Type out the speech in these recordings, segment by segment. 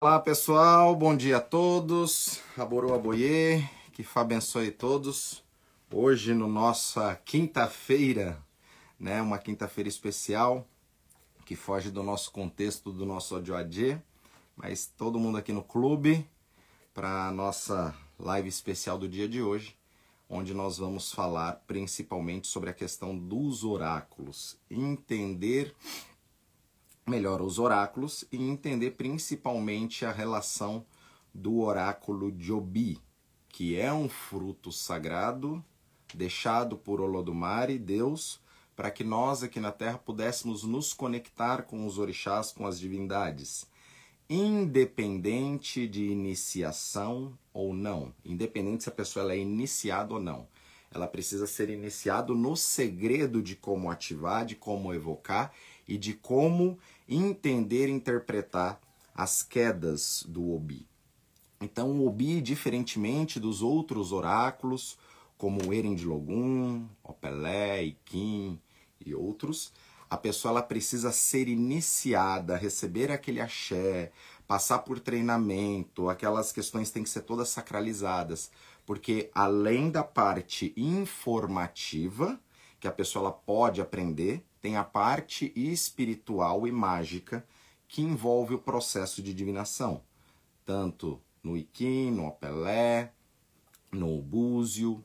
Olá pessoal, bom dia a todos. Aboru Aboye, que Fá abençoe todos. Hoje no nossa quinta-feira, né, uma quinta-feira especial que foge do nosso contexto do nosso Odioadê, mas todo mundo aqui no clube para a nossa live especial do dia de hoje, onde nós vamos falar principalmente sobre a questão dos oráculos, entender melhor os oráculos e entender principalmente a relação do oráculo de Obi, que é um fruto sagrado deixado por Olodumare, Deus, para que nós aqui na Terra pudéssemos nos conectar com os orixás, com as divindades, independente de iniciação ou não, independente se a pessoa ela é iniciada ou não. Ela precisa ser iniciado no segredo de como ativar, de como evocar e de como entender e interpretar as quedas do Obi. Então, o Obi, diferentemente dos outros oráculos, como o Eren de Logum, Opelé, Ikim e outros, a pessoa ela precisa ser iniciada, receber aquele axé, passar por treinamento, aquelas questões têm que ser todas sacralizadas, porque além da parte informativa, que a pessoa ela pode aprender, tem a parte espiritual e mágica que envolve o processo de divinação, tanto no Ikim, no Opelé, no Búzio.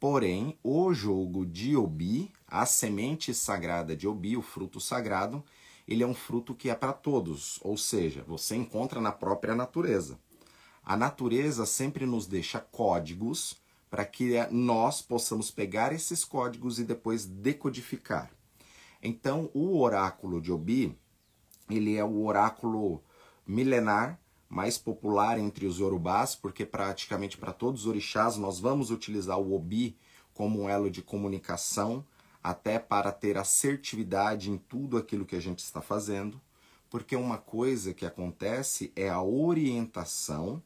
Porém, o jogo de Obi, a semente sagrada de Obi, o fruto sagrado, ele é um fruto que é para todos, ou seja, você encontra na própria natureza. A natureza sempre nos deixa códigos para que nós possamos pegar esses códigos e depois decodificar. Então, o oráculo de Obi, ele é o oráculo milenar mais popular entre os yorubás, porque praticamente para todos os orixás nós vamos utilizar o Obi como um elo de comunicação, até para ter assertividade em tudo aquilo que a gente está fazendo, porque uma coisa que acontece é a orientação,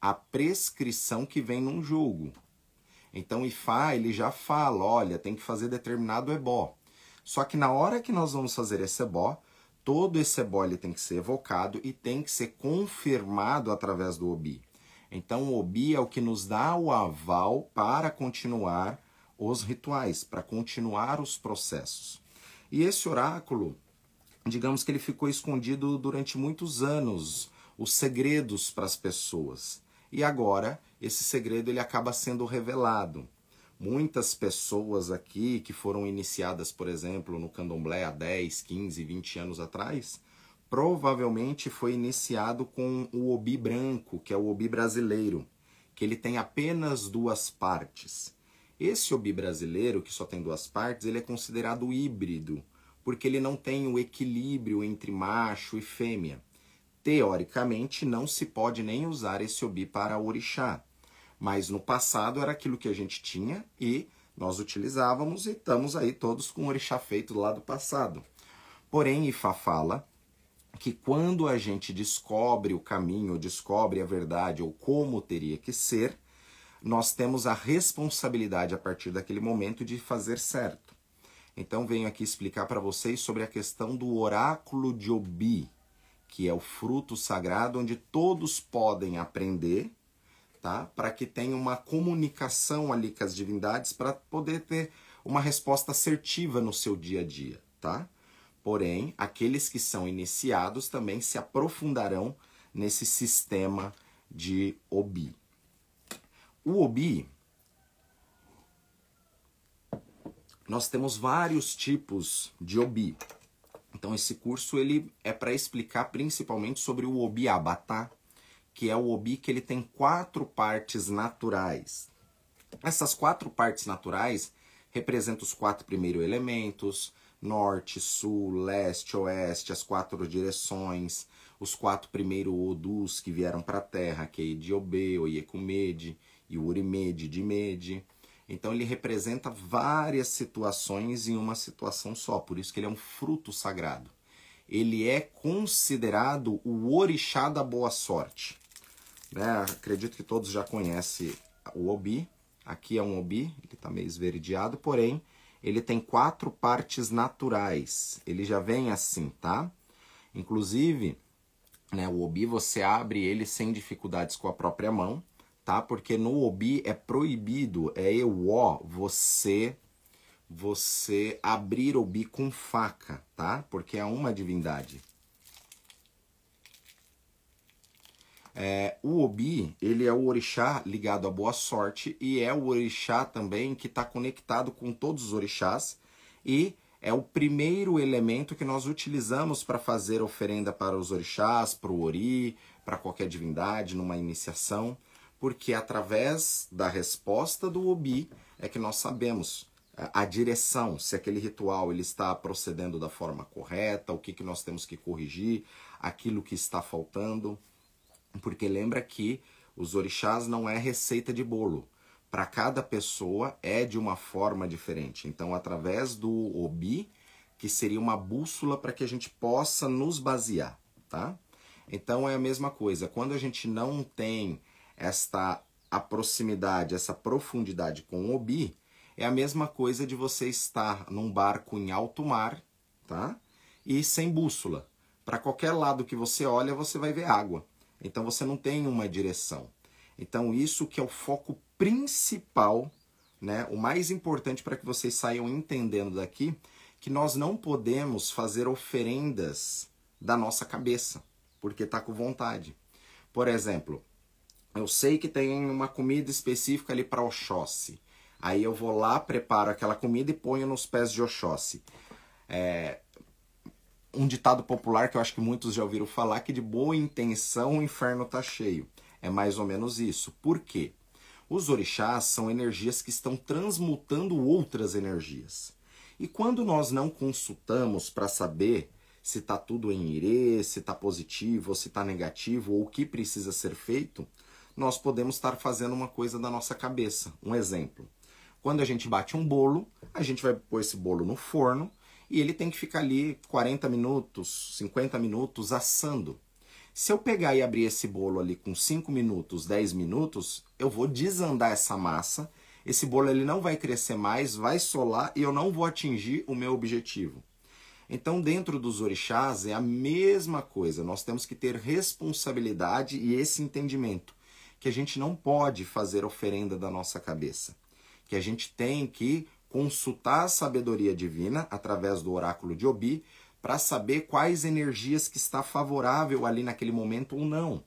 a prescrição que vem num jogo. Então Ifá ele já fala, olha, tem que fazer determinado ebó. Só que na hora que nós vamos fazer esse ebó, todo esse ebó ele tem que ser evocado e tem que ser confirmado através do Obi. Então o Obi é o que nos dá o aval para continuar os rituais, para continuar os processos. E esse oráculo, digamos que ele ficou escondido durante muitos anos, os segredos para as pessoas. E agora esse segredo ele acaba sendo revelado. Muitas pessoas aqui que foram iniciadas, por exemplo, no candomblé há 10, 15, 20 anos atrás, provavelmente foi iniciado com o obi branco, que é o obi brasileiro, que ele tem apenas duas partes. Esse obi brasileiro, que só tem duas partes, ele é considerado híbrido, porque ele não tem o equilíbrio entre macho e fêmea. Teoricamente, não se pode nem usar esse obi para orixá. Mas no passado era aquilo que a gente tinha e nós utilizávamos e estamos aí todos com o orixá feito lá do passado. Porém, Ifá fala que quando a gente descobre o caminho, descobre a verdade ou como teria que ser, nós temos a responsabilidade a partir daquele momento de fazer certo. Então venho aqui explicar para vocês sobre a questão do oráculo de Obi, que é o fruto sagrado onde todos podem aprender tá? Para que tenha uma comunicação ali com as divindades para poder ter uma resposta assertiva no seu dia a dia, tá? Porém, aqueles que são iniciados também se aprofundarão nesse sistema de Obi. O Obi, nós temos vários tipos de Obi. Então esse curso ele é para explicar principalmente sobre o Obi Abatá, que é o obi que ele tem quatro partes naturais. Essas quatro partes naturais representam os quatro primeiros elementos, norte, sul, leste, oeste, as quatro direções, os quatro primeiros odus que vieram para a Terra, que é Idiobe, Oyekumede e Urimede, Dimede. Então ele representa várias situações em uma situação só, por isso que ele é um fruto sagrado. Ele é considerado o orixá da boa sorte. Né? Acredito que todos já conhecem o obi. Aqui é um obi, ele está meio esverdeado, porém ele tem quatro partes naturais. Ele já vem assim, tá? Inclusive, Né? O obi você abre ele sem dificuldades com a própria mão, tá? Porque no obi é proibido, é euó, você você abrir obi com faca, tá? Porque é uma divindade. É, o Obi, ele é o orixá ligado à boa sorte e é o orixá também que está conectado com todos os orixás e é o primeiro elemento que nós utilizamos para fazer oferenda para os orixás, para o ori, para qualquer divindade, numa iniciação, porque através da resposta do Obi é que nós sabemos a direção, se aquele ritual ele está procedendo da forma correta, o que, que nós temos que corrigir, aquilo que está faltando. Porque lembra que os orixás não é receita de bolo. Para cada pessoa é de uma forma diferente. Então, através do Obi, que seria uma bússola para que a gente possa nos basear, tá? Então é a mesma coisa. Quando a gente não tem esta a proximidade, essa profundidade com o Obi, é a mesma coisa de você estar num barco em alto mar, tá? E sem bússola. Para qualquer lado que você olha, você vai ver água. Então você não tem uma direção. Então isso que é o foco principal, né? O mais importante para que vocês saiam entendendo daqui, que nós não podemos fazer oferendas da nossa cabeça, porque está com vontade. Por exemplo, eu sei que tem uma comida específica ali para Oxóssi. Aí eu vou lá, preparo aquela comida e ponho nos pés de Oxóssi. É, um ditado popular que eu acho que muitos já ouviram falar, que de boa intenção o inferno está cheio. É mais ou menos isso. Por quê? Os orixás são energias que estão transmutando outras energias. E quando nós não consultamos para saber se está tudo em irê, se está positivo ou se está negativo, ou o que precisa ser feito, nós podemos estar fazendo uma coisa da nossa cabeça. Um exemplo. Quando a gente bate um bolo, a gente vai pôr esse bolo no forno e ele tem que ficar ali 40 minutos, 50 minutos assando. Se eu pegar e abrir esse bolo ali com 5 minutos, 10 minutos, eu vou desandar essa massa. Esse bolo ele não vai crescer mais, vai solar e eu não vou atingir o meu objetivo. Então, dentro dos orixás é a mesma coisa. Nós temos que ter responsabilidade e esse entendimento que a gente não pode fazer oferenda da nossa cabeça, que a gente tem que consultar a sabedoria divina através do oráculo de Obi para saber quais energias que está favorável ali naquele momento ou não.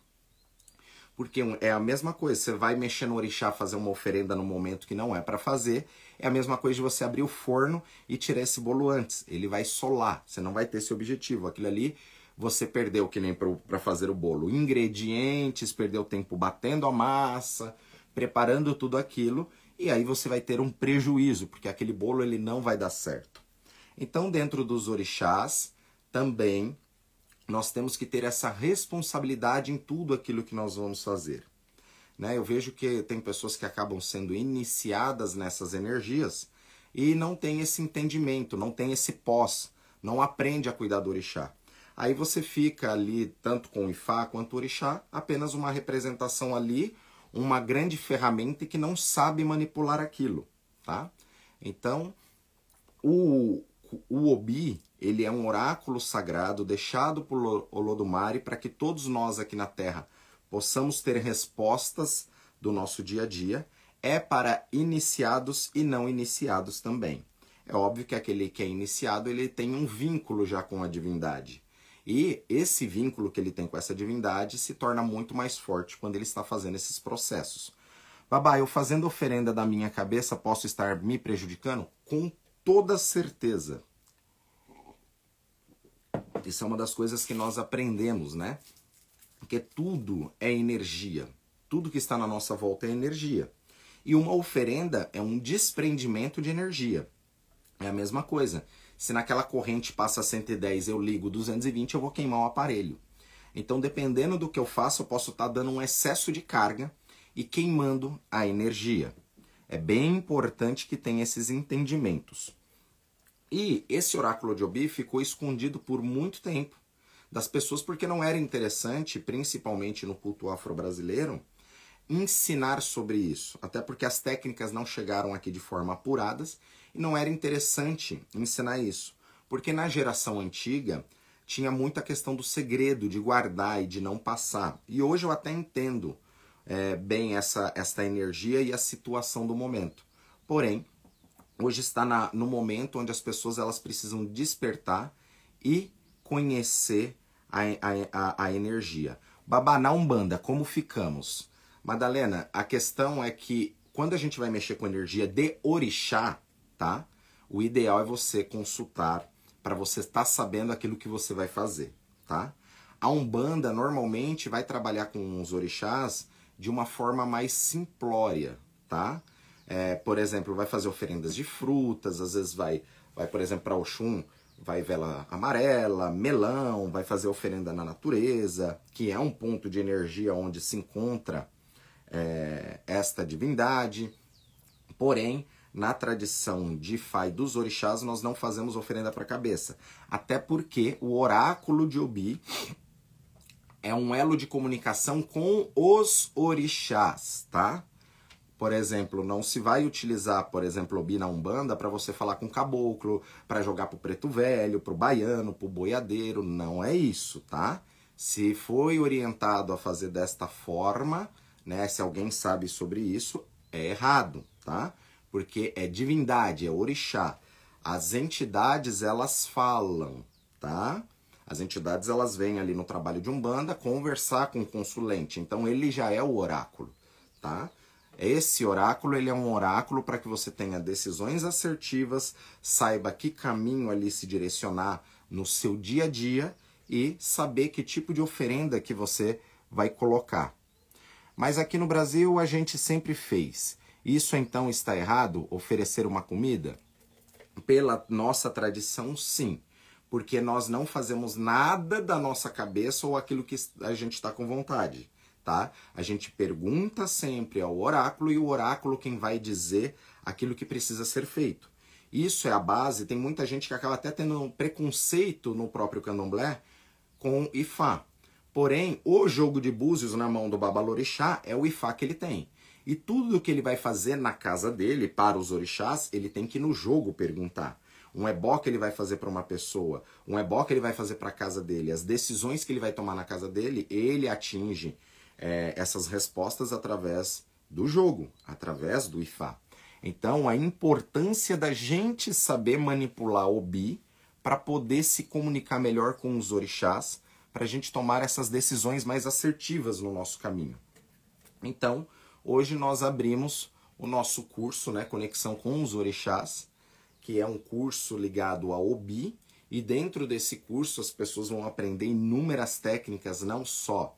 Porque é a mesma coisa, você vai mexer no orixá fazer uma oferenda no momento que não é para fazer, é a mesma coisa de você abrir o forno e tirar esse bolo antes. Ele vai solar, você não vai ter esse objetivo. Aquilo ali você perdeu que nem para fazer o bolo. Ingredientes, perdeu tempo batendo a massa, preparando tudo aquilo e aí você vai ter um prejuízo, porque aquele bolo ele não vai dar certo. Então, dentro dos orixás, também nós temos que ter essa responsabilidade em tudo aquilo que nós vamos fazer. Né? Eu vejo que tem pessoas que acabam sendo iniciadas nessas energias e não tem esse entendimento, não tem esse pós, não aprende a cuidar do orixá. Aí você fica ali, tanto com o Ifá quanto o orixá, apenas uma representação ali, uma grande ferramenta que não sabe manipular aquilo, tá? Então, o, o Obi, ele é um oráculo sagrado deixado por Olodumare para que todos nós aqui na Terra possamos ter respostas do nosso dia a dia. É para iniciados e não iniciados também. É óbvio que aquele que é iniciado, ele tem um vínculo já com a divindade. E esse vínculo que ele tem com essa divindade se torna muito mais forte quando ele está fazendo esses processos. Babá, eu fazendo oferenda da minha cabeça posso estar me prejudicando? Com toda certeza. Isso é uma das coisas que nós aprendemos, né? Que tudo é energia. Tudo que está na nossa volta é energia. E uma oferenda é um desprendimento de energia. É a mesma coisa. Se naquela corrente passa 110 eu ligo 220, eu vou queimar o aparelho. Então, dependendo do que eu faço, eu posso estar tá dando um excesso de carga e queimando a energia. É bem importante que tenha esses entendimentos. E esse oráculo de Obi ficou escondido por muito tempo das pessoas porque não era interessante, principalmente no culto afro-brasileiro, ensinar sobre isso, até porque as técnicas não chegaram aqui de forma apuradas e não era interessante ensinar isso, porque na geração antiga tinha muita questão do segredo, de guardar e de não passar. E hoje eu até entendo é, bem essa, essa energia e a situação do momento. Porém, hoje está na, no momento onde as pessoas elas precisam despertar e conhecer a, a, a energia. Babá, na Umbanda, como ficamos? Madalena, a questão é que quando a gente vai mexer com energia de orixá, tá? O ideal é você consultar para você estar sabendo aquilo que você vai fazer, tá? A Umbanda normalmente vai trabalhar com os orixás de uma forma mais simplória, tá? É, por exemplo, vai fazer oferendas de frutas, às vezes vai, vai por exemplo, para Oxum, vai vela amarela, melão, vai fazer oferenda na natureza, que é um ponto de energia onde se encontra é, esta divindade. Porém, na tradição de Fai dos orixás, nós não fazemos oferenda para a cabeça. Até porque o oráculo de Obi é um elo de comunicação com os orixás, tá? Por exemplo, não se vai utilizar, por exemplo, Obi na Umbanda para você falar com caboclo, para jogar pro preto velho, pro baiano, pro boiadeiro, não é isso, tá? Se foi orientado a fazer desta forma, né, se alguém sabe sobre isso, é errado, tá? Porque é divindade, é orixá. As entidades elas falam, tá? As entidades elas vêm ali no trabalho de umbanda conversar com o consulente. Então ele já é o oráculo, tá? Esse oráculo ele é um oráculo para que você tenha decisões assertivas, saiba que caminho ali se direcionar no seu dia a dia e saber que tipo de oferenda que você vai colocar. Mas aqui no Brasil a gente sempre fez isso então está errado? Oferecer uma comida? Pela nossa tradição, sim. Porque nós não fazemos nada da nossa cabeça ou aquilo que a gente está com vontade. Tá? A gente pergunta sempre ao oráculo e o oráculo quem vai dizer aquilo que precisa ser feito. Isso é a base. Tem muita gente que acaba até tendo um preconceito no próprio candomblé com Ifá. Porém, o jogo de búzios na mão do Babalorixá é o Ifá que ele tem. E tudo que ele vai fazer na casa dele, para os orixás, ele tem que no jogo perguntar. Um ebó que ele vai fazer para uma pessoa, um ebó que ele vai fazer para a casa dele, as decisões que ele vai tomar na casa dele, ele atinge é, essas respostas através do jogo, através do Ifá. Então, a importância da gente saber manipular o Bi para poder se comunicar melhor com os orixás, para a gente tomar essas decisões mais assertivas no nosso caminho. Então, Hoje nós abrimos o nosso curso, né, Conexão com os Orixás, que é um curso ligado ao Obi, e dentro desse curso as pessoas vão aprender inúmeras técnicas, não só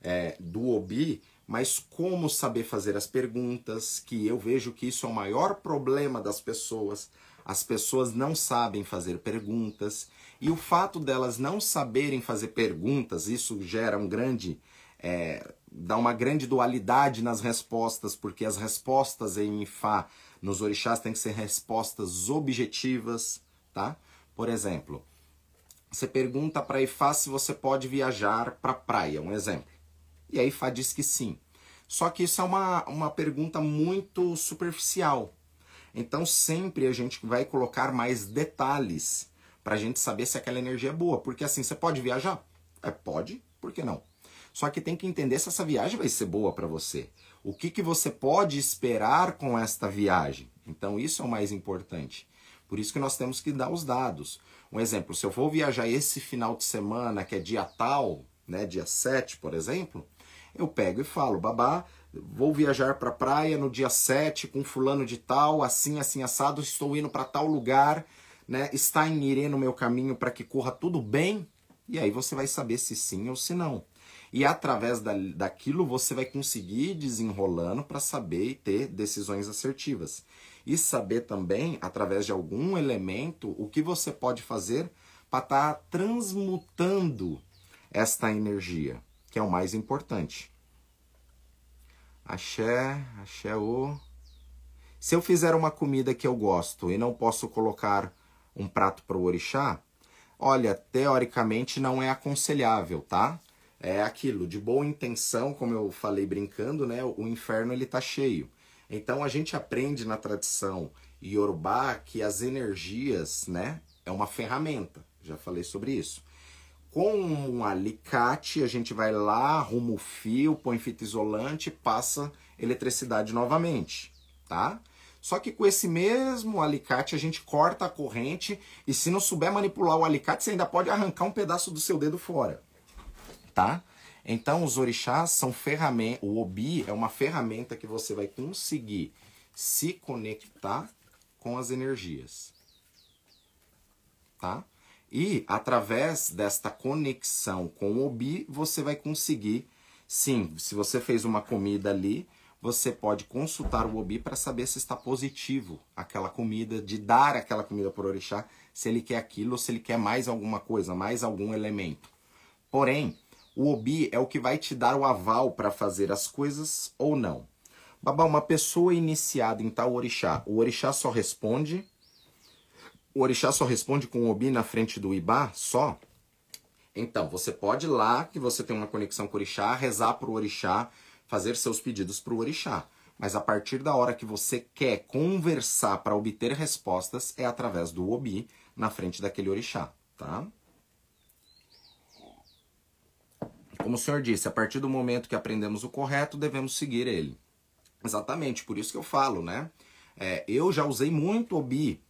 é, do Obi, mas como saber fazer as perguntas, que eu vejo que isso é o maior problema das pessoas. As pessoas não sabem fazer perguntas, e o fato delas não saberem fazer perguntas, isso gera um grande é, dá uma grande dualidade nas respostas, porque as respostas em Ifá nos orixás têm que ser respostas objetivas, tá? Por exemplo, você pergunta para Ifá se você pode viajar para praia, um exemplo. E a Ifá diz que sim. Só que isso é uma, uma pergunta muito superficial. Então sempre a gente vai colocar mais detalhes para a gente saber se aquela energia é boa. Porque assim, você pode viajar? É, pode, por que não? Só que tem que entender se essa viagem vai ser boa para você. O que, que você pode esperar com esta viagem? Então, isso é o mais importante. Por isso que nós temos que dar os dados. Um exemplo, se eu vou viajar esse final de semana, que é dia tal, né, dia 7, por exemplo, eu pego e falo, babá, vou viajar para a praia no dia 7 com fulano de tal, assim, assim, assado, estou indo para tal lugar, né, está em Irê no meu caminho para que corra tudo bem, e aí você vai saber se sim ou se não. E através da, daquilo você vai conseguir desenrolando para saber e ter decisões assertivas. E saber também, através de algum elemento, o que você pode fazer para estar tá transmutando esta energia, que é o mais importante. Axé, axé o. Se eu fizer uma comida que eu gosto e não posso colocar um prato para o orixá, olha, teoricamente não é aconselhável, tá? É aquilo, de boa intenção, como eu falei brincando, né? O inferno ele tá cheio. Então a gente aprende na tradição Yorubá que as energias, né, é uma ferramenta. Já falei sobre isso. com um alicate, a gente vai lá, arruma o fio, põe fita isolante, passa eletricidade novamente, tá? Só que com esse mesmo alicate a gente corta a corrente e se não souber manipular o alicate, você ainda pode arrancar um pedaço do seu dedo fora, tá? Então os orixás são ferramentas, o obi é uma ferramenta que você vai conseguir se conectar com as energias, tá? E através desta conexão com o obi, você vai conseguir, sim, se você fez uma comida ali, você pode consultar o Obi para saber se está positivo aquela comida, de dar aquela comida para o orixá, se ele quer aquilo ou se ele quer mais alguma coisa, mais algum elemento. Porém, o Obi é o que vai te dar o aval para fazer as coisas ou não. Babá, uma pessoa iniciada em tal orixá, o orixá só responde. O orixá só responde com o Obi na frente do Ibá, só? Então, você pode ir lá, que você tem uma conexão com o orixá, rezar para o orixá, fazer seus pedidos para o orixá. Mas a partir da hora que você quer conversar para obter respostas, é através do obi na frente daquele orixá, tá? Como o senhor disse, a partir do momento que aprendemos o correto, devemos seguir ele. Exatamente, por isso que eu falo, né? É, eu já usei muito obi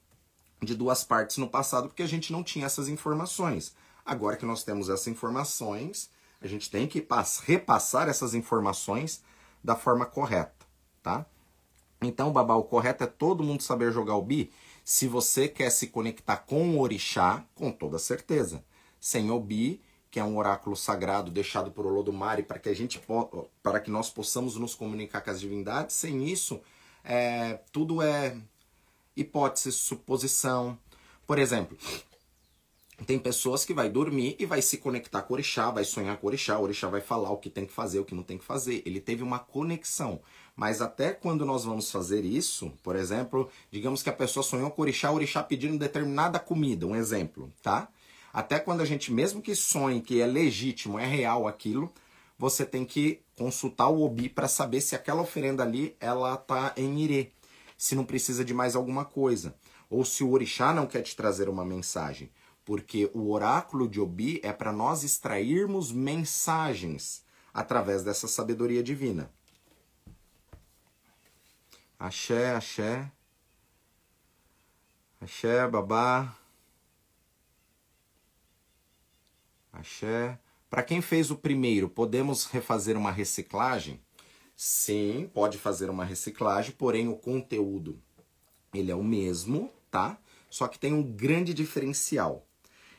de duas partes no passado porque a gente não tinha essas informações. Agora que nós temos essas informações, a gente tem que repassar essas informações da forma correta, tá? Então, babá, o correto é todo mundo saber jogar o bi. Se você quer se conectar com o orixá, com toda certeza. Sem o bi, que é um oráculo sagrado deixado por Olodumare para que a gente para que nós possamos nos comunicar com as divindades, sem isso, é, tudo é hipótese, suposição. Por exemplo, tem pessoas que vai dormir e vai se conectar com o orixá, vai sonhar com o orixá, o orixá vai falar o que tem que fazer, o que não tem que fazer. Ele teve uma conexão. Mas até quando nós vamos fazer isso, por exemplo, digamos que a pessoa sonhou com o orixá, o orixá pedindo determinada comida, um exemplo, tá? Até quando a gente, mesmo que sonhe que é legítimo, é real aquilo, você tem que consultar o obi para saber se aquela oferenda ali, ela tá em irê, se não precisa de mais alguma coisa. Ou se o orixá não quer te trazer uma mensagem porque o oráculo de Obi é para nós extrairmos mensagens através dessa sabedoria divina. Axé, axé. Axé, babá. Axé. Para quem fez o primeiro, podemos refazer uma reciclagem? Sim, pode fazer uma reciclagem, porém o conteúdo ele é o mesmo, tá? Só que tem um grande diferencial.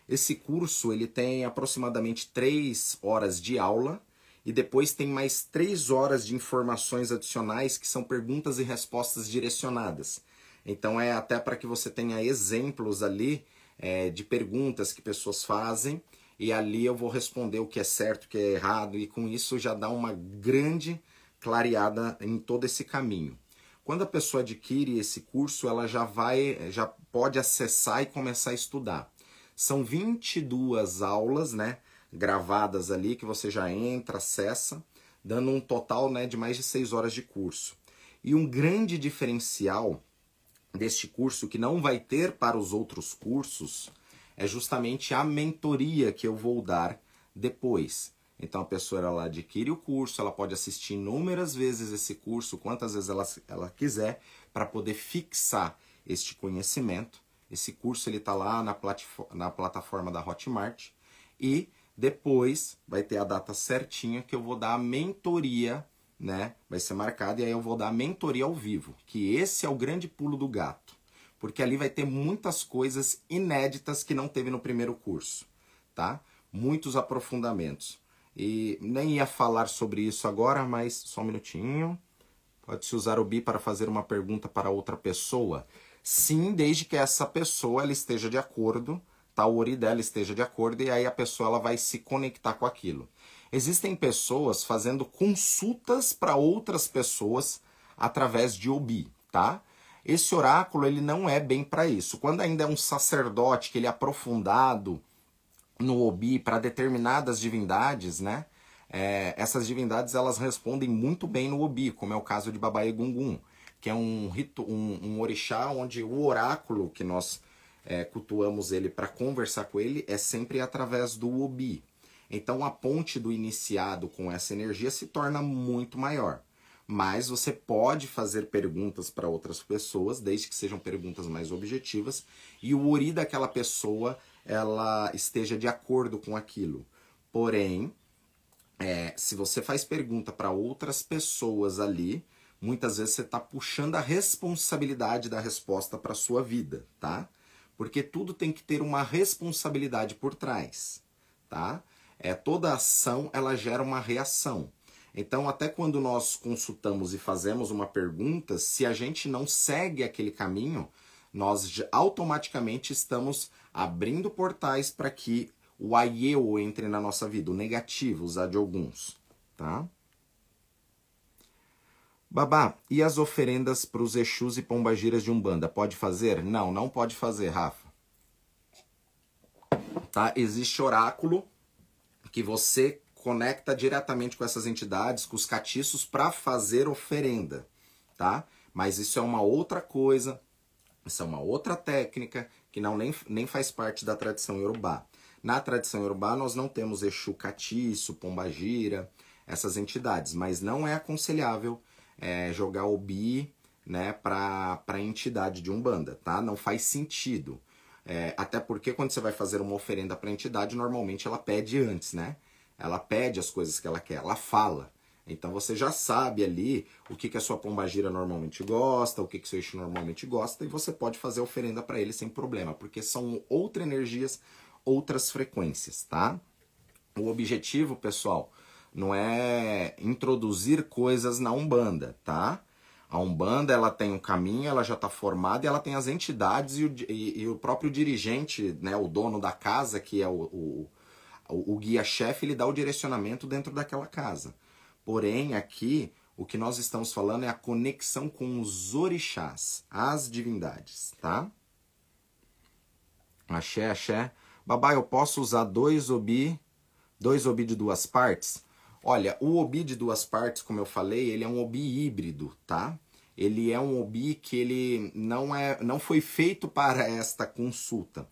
Esse curso ele tem aproximadamente três horas de aula e depois tem mais três horas de informações adicionais que são perguntas e respostas direcionadas. Então é até para que você tenha exemplos ali é, de perguntas que pessoas fazem e ali eu vou responder o que é certo, o que é errado e com isso já dá uma grande clareada em todo esse caminho. Quando a pessoa adquire esse curso, ela já vai, já pode acessar e começar a estudar. São 22 aulas, né, gravadas ali que você já entra, acessa, dando um total, né, de mais de 6 horas de curso. E um grande diferencial deste curso que não vai ter para os outros cursos é justamente a mentoria que eu vou dar depois. Então a pessoa ela adquire o curso, ela pode assistir inúmeras vezes esse curso, quantas vezes ela, ela quiser, para poder fixar este conhecimento esse curso ele está lá na, na plataforma da Hotmart e depois vai ter a data certinha que eu vou dar a mentoria, né? Vai ser marcada e aí eu vou dar a mentoria ao vivo, que esse é o grande pulo do gato, porque ali vai ter muitas coisas inéditas que não teve no primeiro curso, tá? Muitos aprofundamentos. E nem ia falar sobre isso agora, mas só um minutinho. Pode-se usar o BI para fazer uma pergunta para outra pessoa. Sim, desde que essa pessoa ela esteja de acordo, tá? o ori dela esteja de acordo e aí a pessoa ela vai se conectar com aquilo. Existem pessoas fazendo consultas para outras pessoas através de obi, tá? Esse oráculo ele não é bem para isso. Quando ainda é um sacerdote que ele é aprofundado no obi para determinadas divindades, né? É, essas divindades elas respondem muito bem no obi, como é o caso de Babai Gungun que é um, rito, um, um orixá onde o oráculo que nós é, cultuamos ele para conversar com ele é sempre através do Obi. Então a ponte do iniciado com essa energia se torna muito maior. Mas você pode fazer perguntas para outras pessoas, desde que sejam perguntas mais objetivas, e o Ori daquela pessoa ela esteja de acordo com aquilo. Porém, é, se você faz pergunta para outras pessoas ali, muitas vezes você está puxando a responsabilidade da resposta para sua vida, tá? Porque tudo tem que ter uma responsabilidade por trás, tá? É toda ação ela gera uma reação. Então, até quando nós consultamos e fazemos uma pergunta, se a gente não segue aquele caminho, nós automaticamente estamos abrindo portais para que o aieu entre na nossa vida, o negativo, usar de alguns, tá? Babá, e as oferendas para os Exus e Pombagiras de Umbanda? Pode fazer? Não, não pode fazer, Rafa. Tá? Existe oráculo que você conecta diretamente com essas entidades, com os catiços, para fazer oferenda, tá? Mas isso é uma outra coisa, isso é uma outra técnica que não nem, nem faz parte da tradição iorubá. Na tradição iorubá, nós não temos Exu Catiço, Pombagira, essas entidades, mas não é aconselhável é, jogar o bi né, para a entidade de Umbanda, tá? Não faz sentido. É, até porque quando você vai fazer uma oferenda para a entidade, normalmente ela pede antes, né? Ela pede as coisas que ela quer, ela fala. Então você já sabe ali o que, que a sua pombagira normalmente gosta, o que, que seu eixo normalmente gosta, e você pode fazer oferenda para ele sem problema, porque são outras energias, outras frequências, tá? O objetivo, pessoal, não é introduzir coisas na Umbanda, tá? A Umbanda ela tem um caminho, ela já está formada e ela tem as entidades e o, e, e o, próprio dirigente, né, o dono da casa, que é o, o, o guia-chefe, ele dá o direcionamento dentro daquela casa. Porém, aqui, o que nós estamos falando é a conexão com os orixás, as divindades, tá? Axé, axé. Babá, eu posso usar dois obi, dois obi de duas partes? Olha, o obi de duas partes, como eu falei, ele é um obi híbrido, tá? Ele é um obi que ele não é, não foi feito para esta consulta.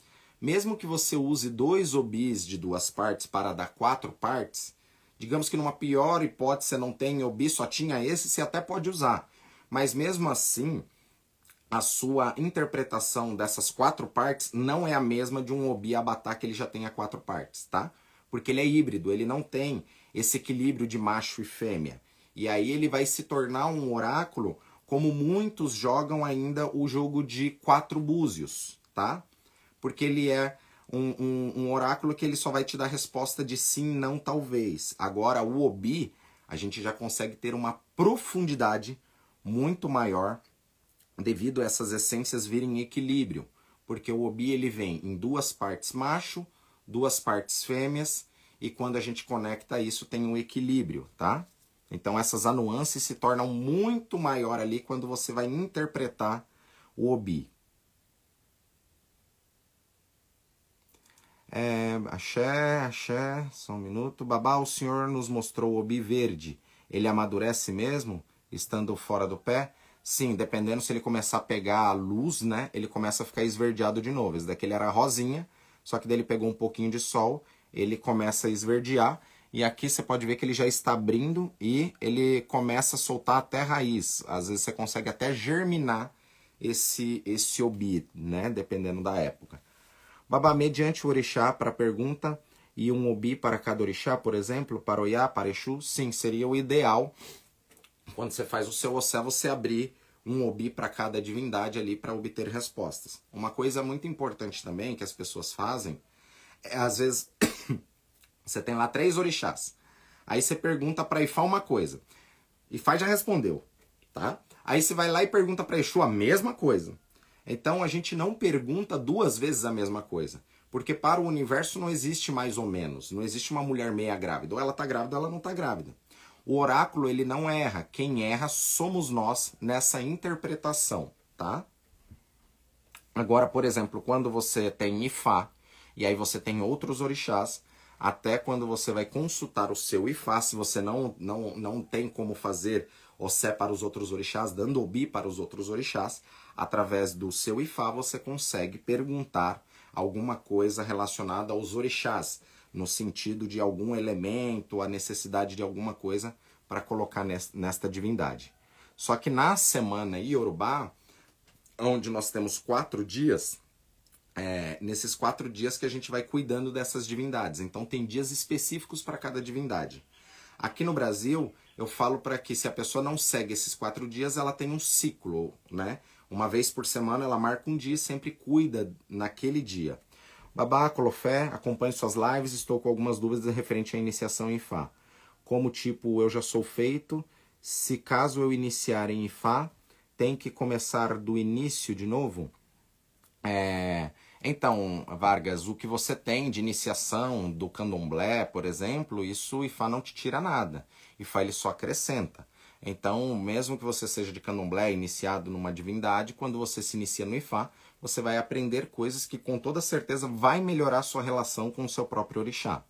Mesmo que você use dois obis de duas partes para dar quatro partes, digamos que numa pior hipótese você não tem obi, só tinha esse, você até pode usar. Mas mesmo assim, a sua interpretação dessas quatro partes não é a mesma de um obi abatá que ele já tenha quatro partes, tá? Porque ele é híbrido, ele não tem esse equilíbrio de macho e fêmea. E aí ele vai se tornar um oráculo como muitos jogam ainda o jogo de quatro búzios, tá? Porque ele é um, um, um, oráculo que ele só vai te dar resposta de sim, não, talvez. Agora, o Obi, a gente já consegue ter uma profundidade muito maior devido a essas essências virem em equilíbrio. Porque o Obi ele vem em duas partes macho, duas partes fêmeas e quando a gente conecta isso tem um equilíbrio, tá? Então essas nuances se tornam muito maior ali quando você vai interpretar o obi. É, axé, axé, só um minuto. Babá, o senhor nos mostrou o obi verde. Ele amadurece mesmo, estando fora do pé? Sim, dependendo se ele começar a pegar a luz, né? Ele começa a ficar esverdeado de novo. Esse daqui ele era rosinha, só que daí ele pegou um pouquinho de sol ele começa a esverdear e aqui você pode ver que ele já está abrindo e ele começa a soltar até raiz. Às vezes você consegue até germinar esse esse obi, né, dependendo da época. Babá, mediante o orixá para a pergunta e um obi para cada orixá, por exemplo, para Oiá, para Exu, sim, seria o ideal. Quando você faz o seu ossé, você abrir um obi para cada divindade ali para obter respostas. Uma coisa muito importante também que as pessoas fazem é, às vezes, você tem lá três orixás. Aí você pergunta para Ifá uma coisa. Ifá já respondeu, tá? Aí você vai lá e pergunta para Exu a mesma coisa. Então a gente não pergunta duas vezes a mesma coisa. Porque para o universo não existe mais ou menos. Não existe uma mulher meia grávida. Ou ela está grávida ou ela não está grávida. O oráculo ele não erra. Quem erra somos nós nessa interpretação, tá? Agora, por exemplo, quando você tem Ifá e aí você tem outros orixás, até quando você vai consultar o seu Ifá, se você não, não, não tem como fazer Ossé para os outros orixás, dando Obi para os outros orixás, através do seu Ifá você consegue perguntar alguma coisa relacionada aos orixás, no sentido de algum elemento, a necessidade de alguma coisa para colocar nesta divindade. Só que na semana Yorubá, onde nós temos quatro dias, é, nesses quatro dias que a gente vai cuidando dessas divindades. Então tem dias específicos para cada divindade. Aqui no Brasil, eu falo para que se a pessoa não segue esses quatro dias, ela tem um ciclo, né? Uma vez por semana ela marca um dia e sempre cuida naquele dia. Babá, Colofé, acompanhe suas lives, estou com algumas dúvidas referente à iniciação em Fá. Como tipo, eu já sou feito, se caso eu iniciar em Ifá, tem que começar do início de novo? É, então, Vargas, o que você tem de iniciação do candomblé, por exemplo, isso o Ifá não te tira nada. Ifá ele só acrescenta. Então, mesmo que você seja de candomblé, iniciado numa divindade, quando você se inicia no Ifá, você vai aprender coisas que com toda certeza vai melhorar sua relação com o seu próprio orixá.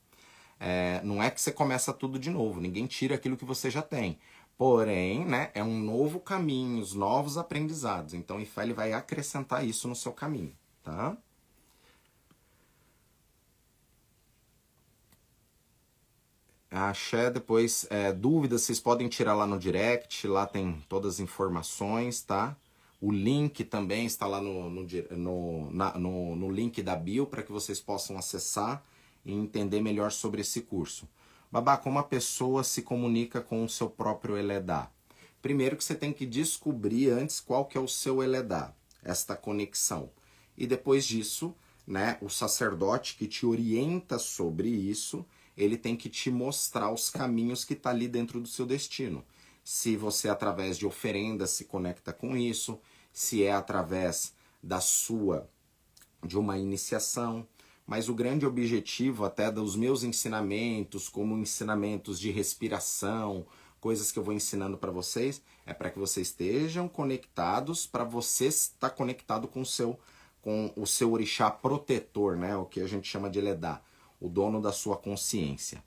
É, não é que você começa tudo de novo, ninguém tira aquilo que você já tem. Porém, né, é um novo caminho, os novos aprendizados. Então, o Ifá ele vai acrescentar isso no seu caminho, tá? Axé, depois, é, dúvidas, vocês podem tirar lá no direct, lá tem todas as informações, tá? O link também está lá no, no, no, na, no, no link da bio para que vocês possam acessar e entender melhor sobre esse curso. Babá, como a pessoa se comunica com o seu próprio Eledá? Primeiro que você tem que descobrir antes qual que é o seu Eledá, esta conexão. E depois disso, né, o sacerdote que te orienta sobre isso, ele tem que te mostrar os caminhos que está ali dentro do seu destino. Se você, através de oferendas, se conecta com isso, se é através da sua, de uma iniciação. Mas o grande objetivo até dos meus ensinamentos, como ensinamentos de respiração, coisas que eu vou ensinando para vocês, é para que vocês estejam conectados, para você estar conectado com o seu com o seu orixá protetor, né? O que a gente chama de Eledá o dono da sua consciência.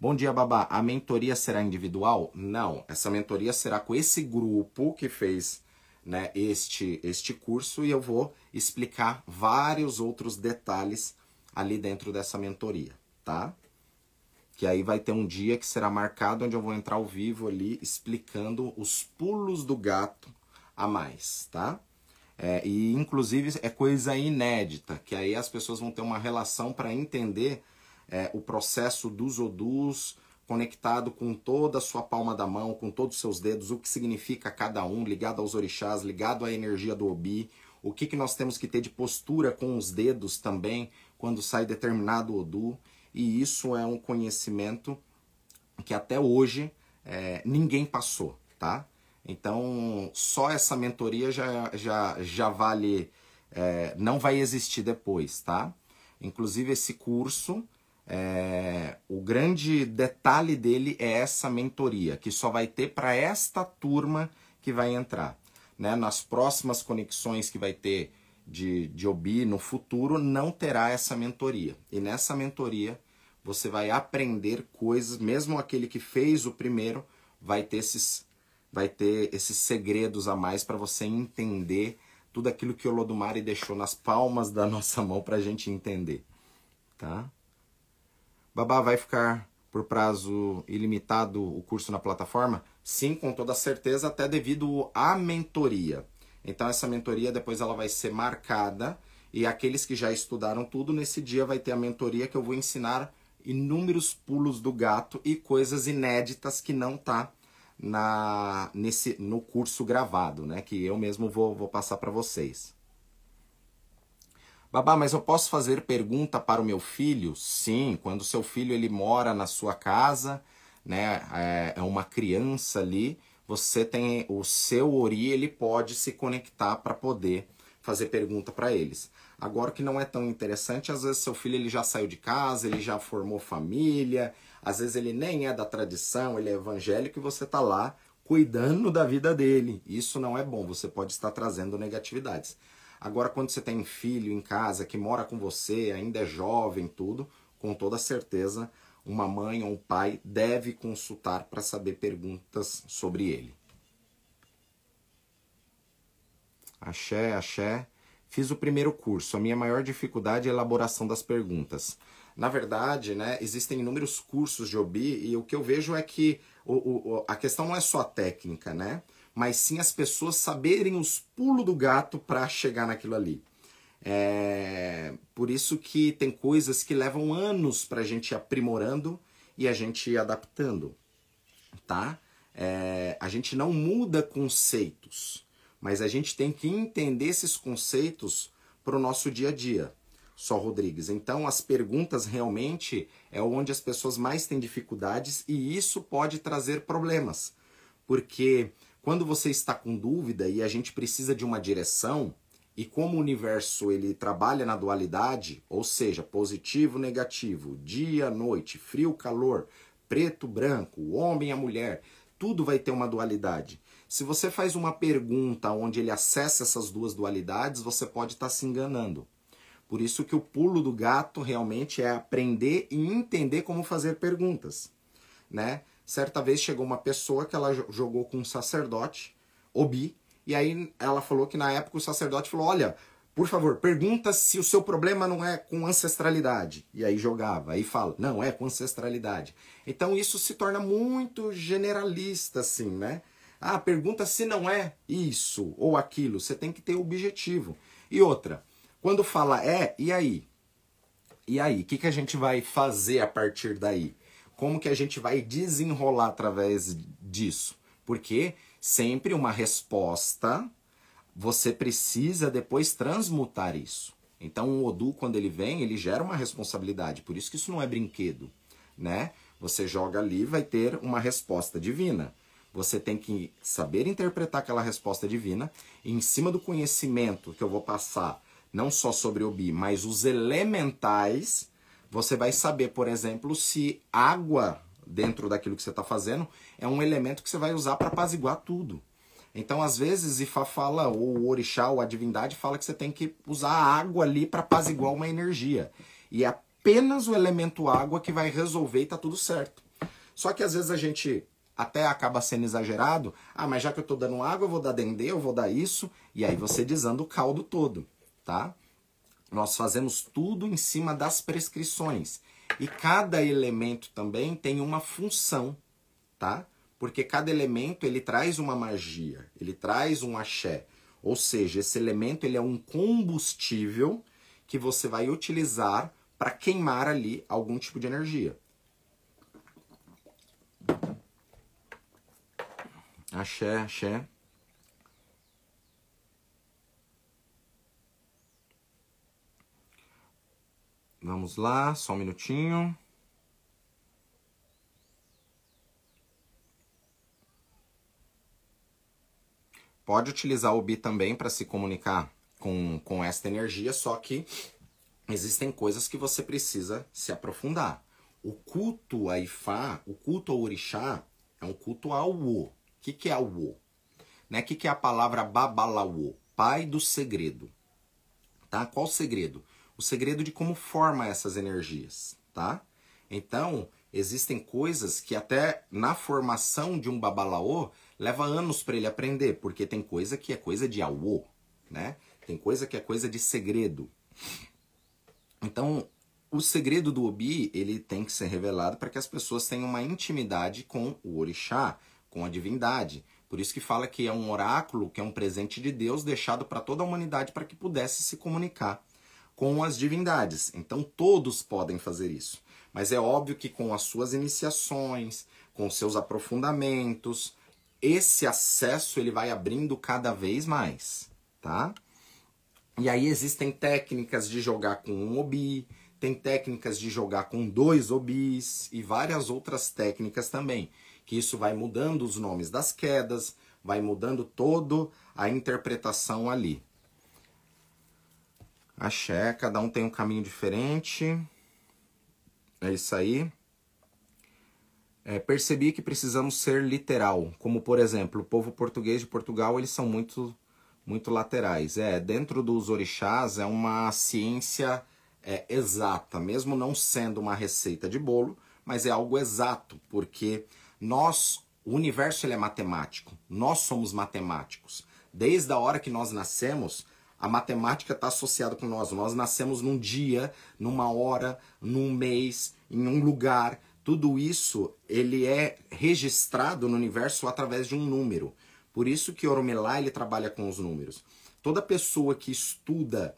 Bom dia, Babá. A mentoria será individual? Não. Essa mentoria será com esse grupo que fez né, este, este curso e eu vou explicar vários outros detalhes ali dentro dessa mentoria, tá? Que aí vai ter um dia que será marcado onde eu vou entrar ao vivo ali explicando os pulos do gato a mais, tá? É, e inclusive é coisa inédita, que aí as pessoas vão ter uma relação para entender é, o processo dos odus conectado com toda a sua palma da mão, com todos os seus dedos, o que significa cada um, ligado aos orixás, ligado à energia do obi, o que, que nós temos que ter de postura com os dedos também quando sai determinado odu. E isso é um conhecimento que até hoje é, ninguém passou, tá? Então, só essa mentoria já, já, já vale, é, não vai existir depois, tá? Inclusive, esse curso, é, o grande detalhe dele é essa mentoria, que só vai ter para esta turma que vai entrar. Né? Nas próximas conexões que vai ter de, de OBI no futuro, não terá essa mentoria. E nessa mentoria, você vai aprender coisas, mesmo aquele que fez o primeiro, vai ter esses vai ter esses segredos a mais para você entender tudo aquilo que o Lodumare deixou nas palmas da nossa mão para a gente entender, tá? Babá vai ficar por prazo ilimitado o curso na plataforma? Sim, com toda certeza, até devido à mentoria. Então essa mentoria depois ela vai ser marcada e aqueles que já estudaram tudo nesse dia vai ter a mentoria que eu vou ensinar inúmeros pulos do gato e coisas inéditas que não tá na nesse no curso gravado, né, que eu mesmo vou, vou passar para vocês. Babá, mas eu posso fazer pergunta para o meu filho? Sim, quando seu filho ele mora na sua casa, né, é, é uma criança ali, você tem o seu ori, ele pode se conectar para poder fazer pergunta para eles. Agora que não é tão interessante, às vezes seu filho ele já saiu de casa, ele já formou família, às vezes ele nem é da tradição, ele é evangélico e você está lá cuidando da vida dele. Isso não é bom, você pode estar trazendo negatividades. Agora, quando você tem filho em casa que mora com você, ainda é jovem, tudo, com toda certeza, uma mãe ou um pai deve consultar para saber perguntas sobre ele. Axé, axé. Fiz o primeiro curso. A minha maior dificuldade é a elaboração das perguntas. Na verdade, né, existem inúmeros cursos de OBI e o que eu vejo é que o, o, a questão não é só a técnica, né? Mas sim as pessoas saberem os pulos do gato para chegar naquilo ali. É, por isso que tem coisas que levam anos para a gente ir aprimorando e a gente ir adaptando, tá? É, a gente não muda conceitos, mas a gente tem que entender esses conceitos para o nosso dia a dia. Só Rodrigues. Então, as perguntas realmente é onde as pessoas mais têm dificuldades e isso pode trazer problemas, porque quando você está com dúvida e a gente precisa de uma direção, e como o universo ele trabalha na dualidade, ou seja, positivo, negativo, dia, noite, frio, calor, preto, branco, homem, a mulher, tudo vai ter uma dualidade. Se você faz uma pergunta onde ele acessa essas duas dualidades, você pode estar se enganando. Por isso que o pulo do gato realmente é aprender e entender como fazer perguntas, né? Certa vez chegou uma pessoa que ela jogou com um sacerdote, Obi, e aí ela falou que na época o sacerdote falou: Olha, por favor, pergunta se o seu problema não é com ancestralidade. E aí jogava, aí fala: Não, é com ancestralidade. Então isso se torna muito generalista, assim, né? Ah, pergunta se não é isso ou aquilo. Você tem que ter objetivo. E outra, quando fala é, e aí? E aí? O que, que a gente vai fazer a partir daí? Como que a gente vai desenrolar através disso? Porque sempre uma resposta, você precisa depois transmutar isso. Então o Odu, quando ele vem, ele gera uma responsabilidade. Por isso que isso não é brinquedo, né? Você joga ali vai ter uma resposta divina. Você tem que saber interpretar aquela resposta divina e em cima do conhecimento que eu vou passar, não só sobre o Bi, mas os elementais, você vai saber, por exemplo, se água dentro daquilo que você está fazendo, é um elemento que você vai usar para apaziguar tudo. Então, às vezes, Ifá fala, ou o orixá, ou a divindade fala que você tem que usar a água ali para apaziguar uma energia. E é apenas o elemento água que vai resolver e tá tudo certo. Só que às vezes a gente até acaba sendo exagerado. Ah, mas já que eu estou dando água, eu vou dar dendê, eu vou dar isso. E aí você desanda o caldo todo, tá? Nós fazemos tudo em cima das prescrições. E cada elemento também tem uma função, tá? Porque cada elemento ele traz uma magia, ele traz um axé. Ou seja, esse elemento ele é um combustível que você vai utilizar para queimar ali algum tipo de energia. Axé, axé. Vamos lá, só um minutinho. Pode utilizar o Bi também para se comunicar com, com esta energia, só que existem coisas que você precisa se aprofundar. O culto a Ifá, o culto ao orixá, é um culto ao O. O que, que é o O? Né? O que, que é a palavra Babalawo? Pai do segredo. Tá? Qual o segredo? O segredo de como forma essas energias, tá? Então, existem coisas que até na formação de um babalaô leva anos para ele aprender, porque tem coisa que é coisa de aô, né? Tem coisa que é coisa de segredo. Então, o segredo do Obi, ele tem que ser revelado para que as pessoas tenham uma intimidade com o orixá, com a divindade. Por isso que fala que é um oráculo, que é um presente de Deus deixado para toda a humanidade para que pudesse se comunicar com as divindades. Então todos podem fazer isso. Mas é óbvio que com as suas iniciações, com seus aprofundamentos, esse acesso ele vai abrindo cada vez mais, tá? E aí existem técnicas de jogar com um obi, tem técnicas de jogar com dois obis e várias outras técnicas também, que isso vai mudando os nomes das quedas, vai mudando todo a interpretação ali. Axé, cada um tem um caminho diferente. É isso aí. É, percebi que precisamos ser literal, como por exemplo, o povo português de Portugal, eles são muito muito laterais. É, dentro dos orixás é uma ciência é, exata, mesmo não sendo uma receita de bolo, mas é algo exato, porque nós, o universo ele é matemático, nós somos matemáticos. Desde a hora que nós nascemos, a matemática está associada com nós. Nós nascemos num dia, numa hora, num mês, em um lugar. Tudo isso ele é registrado no universo através de um número. Por isso que Oromelá ele trabalha com os números. Toda pessoa que estuda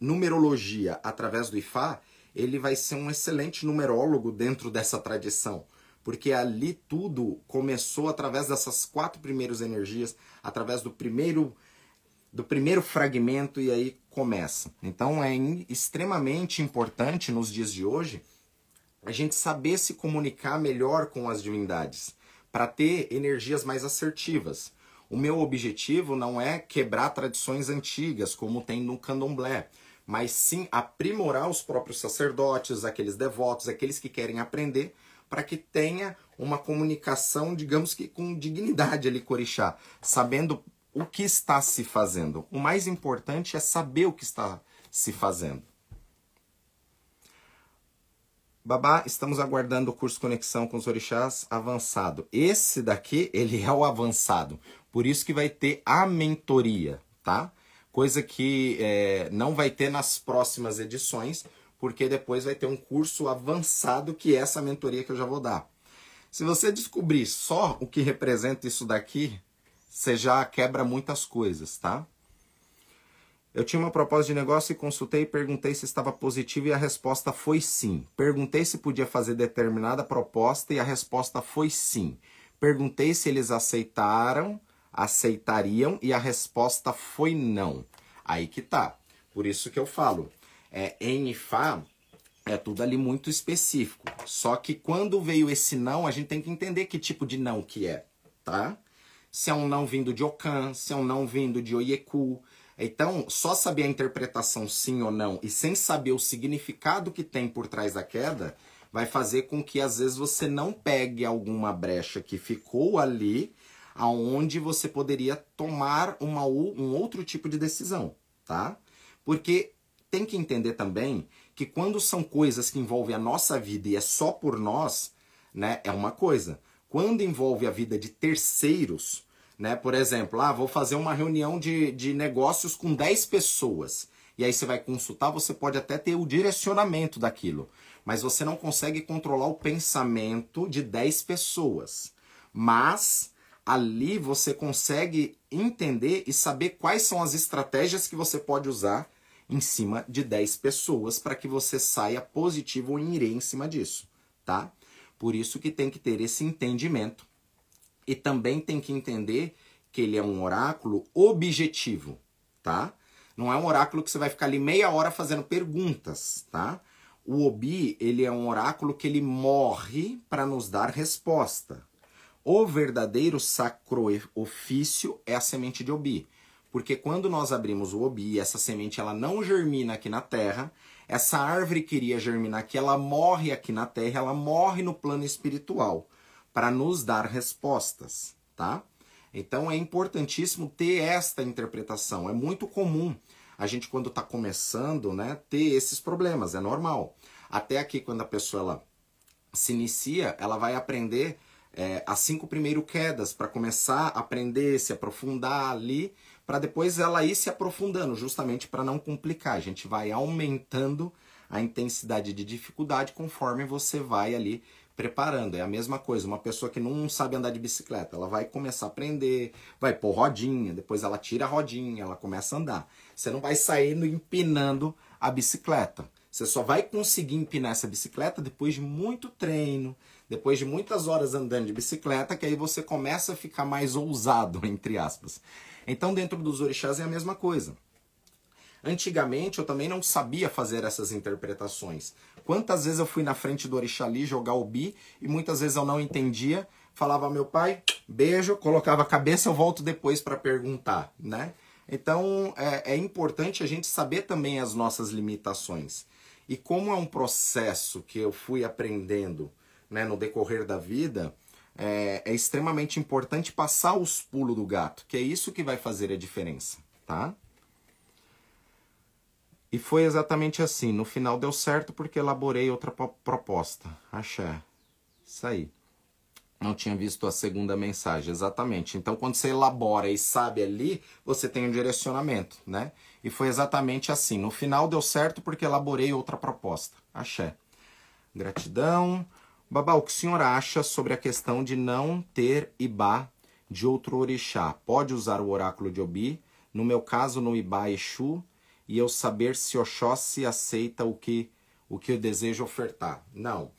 numerologia através do Ifá, ele vai ser um excelente numerólogo dentro dessa tradição. Porque ali tudo começou através dessas quatro primeiras energias, através do primeiro do primeiro fragmento e aí começa. Então é extremamente importante nos dias de hoje a gente saber se comunicar melhor com as divindades, para ter energias mais assertivas. O meu objetivo não é quebrar tradições antigas, como tem no candomblé, mas sim aprimorar os próprios sacerdotes, aqueles devotos, aqueles que querem aprender, para que tenha uma comunicação, digamos que com dignidade ali com o orixá, sabendo o que está se fazendo. O mais importante é saber o que está se fazendo. Babá, estamos aguardando o curso Conexão com os Orixás avançado. Esse daqui, ele é o avançado. Por isso que vai ter a mentoria, tá? Coisa que é, não vai ter nas próximas edições, porque depois vai ter um curso avançado que é essa mentoria que eu já vou dar. Se você descobrir só o que representa isso daqui, você já quebra muitas coisas, tá? Eu tinha uma proposta de negócio e consultei e perguntei se estava positivo e a resposta foi sim. Perguntei se podia fazer determinada proposta e a resposta foi sim. Perguntei se eles aceitaram, aceitariam e a resposta foi não. Aí que tá. Por isso que eu falo, é, em IFA é tudo ali muito específico. Só que quando veio esse não, a gente tem que entender que tipo de não que é, tá? Se é um não vindo de Okan, se é um não vindo de Oyeku. Então, só saber a interpretação sim ou não e sem saber o significado que tem por trás da queda, vai fazer com que às vezes você não pegue alguma brecha que ficou ali, aonde você poderia tomar uma, um outro tipo de decisão, tá? Porque tem que entender também que quando são coisas que envolvem a nossa vida e é só por nós, né, é uma coisa. Quando envolve a vida de terceiros, né? Por exemplo, ah, vou fazer uma reunião de, de negócios com 10 pessoas. E aí você vai consultar, você pode até ter o direcionamento daquilo, mas você não consegue controlar o pensamento de 10 pessoas. Mas ali você consegue entender e saber quais são as estratégias que você pode usar em cima de 10 pessoas para que você saia positivo ou irê em cima disso, tá? Por isso que tem que ter esse entendimento e também tem que entender que ele é um oráculo objetivo, tá? Não é um oráculo que você vai ficar ali meia hora fazendo perguntas, tá? O Obi, ele é um oráculo que ele morre para nos dar resposta. O verdadeiro sacro ofício é a semente de Obi. Porque quando nós abrimos o Obi, essa semente ela não germina aqui na terra, essa árvore queria germinar aqui, ela morre aqui na terra, ela morre no plano espiritual para nos dar respostas, tá? Então é importantíssimo ter esta interpretação. É muito comum a gente quando está começando, né, ter esses problemas, é normal. Até aqui quando a pessoa ela se inicia, ela vai aprender é, as cinco primeiras quedas para começar a aprender, se aprofundar ali, para depois ela ir se aprofundando, justamente para não complicar. A gente vai aumentando a intensidade de dificuldade conforme você vai ali preparando. É a mesma coisa, uma pessoa que não sabe andar de bicicleta, ela vai começar a aprender, vai pôr rodinha, depois ela tira a rodinha, ela começa a andar. Você não vai saindo empinando a bicicleta. Você só vai conseguir empinar essa bicicleta depois de muito treino, depois de muitas horas andando de bicicleta, que aí você começa a ficar mais ousado, entre aspas. Então, dentro dos orixás é a mesma coisa. Antigamente eu também não sabia fazer essas interpretações. Quantas vezes eu fui na frente do Orixali jogar o bi e muitas vezes eu não entendia, falava meu pai, beijo, colocava a cabeça, eu volto depois para perguntar, né? Então é, é importante a gente saber também as nossas limitações. E como é um processo que eu fui aprendendo né, no decorrer da vida, é, é extremamente importante passar os pulos do gato, que é isso que vai fazer a diferença, tá? E foi exatamente assim. No final deu certo porque elaborei outra proposta. Axé. Isso aí. Não tinha visto a segunda mensagem, exatamente. Então, quando você elabora e sabe ali, você tem um direcionamento, né? E foi exatamente assim. No final deu certo porque elaborei outra proposta. Axé. Gratidão. Babá, o que o senhor acha sobre a questão de não ter Ibá de outro orixá? Pode usar o oráculo de Obi? No meu caso, no Ibá Exu, e eu saber se Oxóssi aceita o que, o que eu desejo ofertar. Não.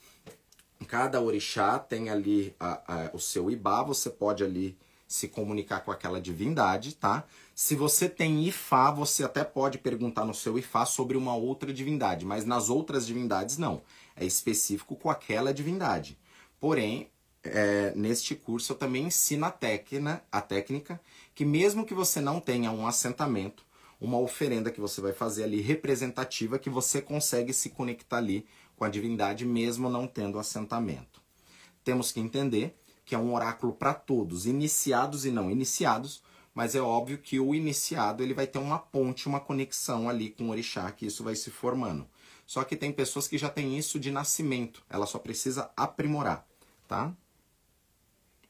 Cada orixá tem ali a, a, o seu Ibá, você pode ali se comunicar com aquela divindade, tá? Se você tem Ifá, você até pode perguntar no seu Ifá sobre uma outra divindade, mas nas outras divindades não. É específico com aquela divindade. Porém, é, neste curso eu também ensino a técnica, a técnica que mesmo que você não tenha um assentamento, uma oferenda que você vai fazer ali representativa que você consegue se conectar ali com a divindade mesmo não tendo assentamento. Temos que entender que é um oráculo para todos, iniciados e não iniciados, mas é óbvio que o iniciado ele vai ter uma ponte, uma conexão ali com o orixá, que isso vai se formando. Só que tem pessoas que já têm isso de nascimento, ela só precisa aprimorar, tá?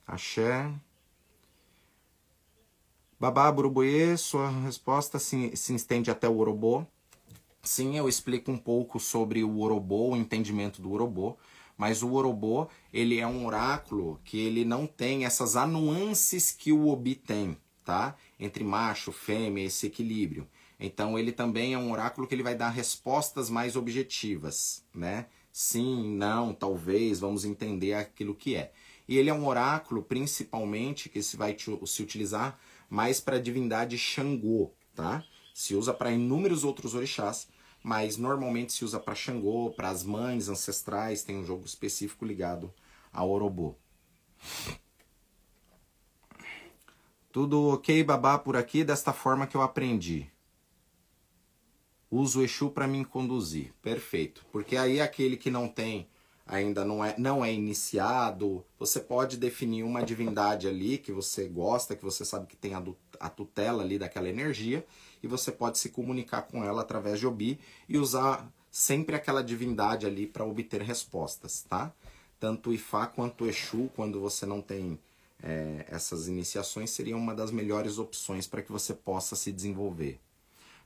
Axé. Babá Burubuê, sua resposta se, se estende até o Orobô. Sim, eu explico um pouco sobre o Orobô, o entendimento do Orobô, mas o Orobô, ele é um oráculo que ele não tem essas anuances que o Obi tem, tá? Entre macho, fêmea, esse equilíbrio. Então ele também é um oráculo que ele vai dar respostas mais objetivas, né? Sim, não, talvez, vamos entender aquilo que é. E ele é um oráculo principalmente que se vai se utilizar mais para a divindade Xangô, tá? Se usa para inúmeros outros orixás, mas normalmente se usa para Xangô, para as mães ancestrais, tem um jogo específico ligado ao Orobô. Tudo ok, babá, por aqui, desta forma que eu aprendi. Uso o Exu para me conduzir. Perfeito. Porque aí aquele que não tem ainda não é, não é iniciado, você pode definir uma divindade ali que você gosta, que você sabe que tem a, a tutela ali daquela energia, e você pode se comunicar com ela através de Obi e usar sempre aquela divindade ali para obter respostas, tá? Tanto Ifá quanto Exu, quando você não tem é, essas iniciações, seria uma das melhores opções para que você possa se desenvolver.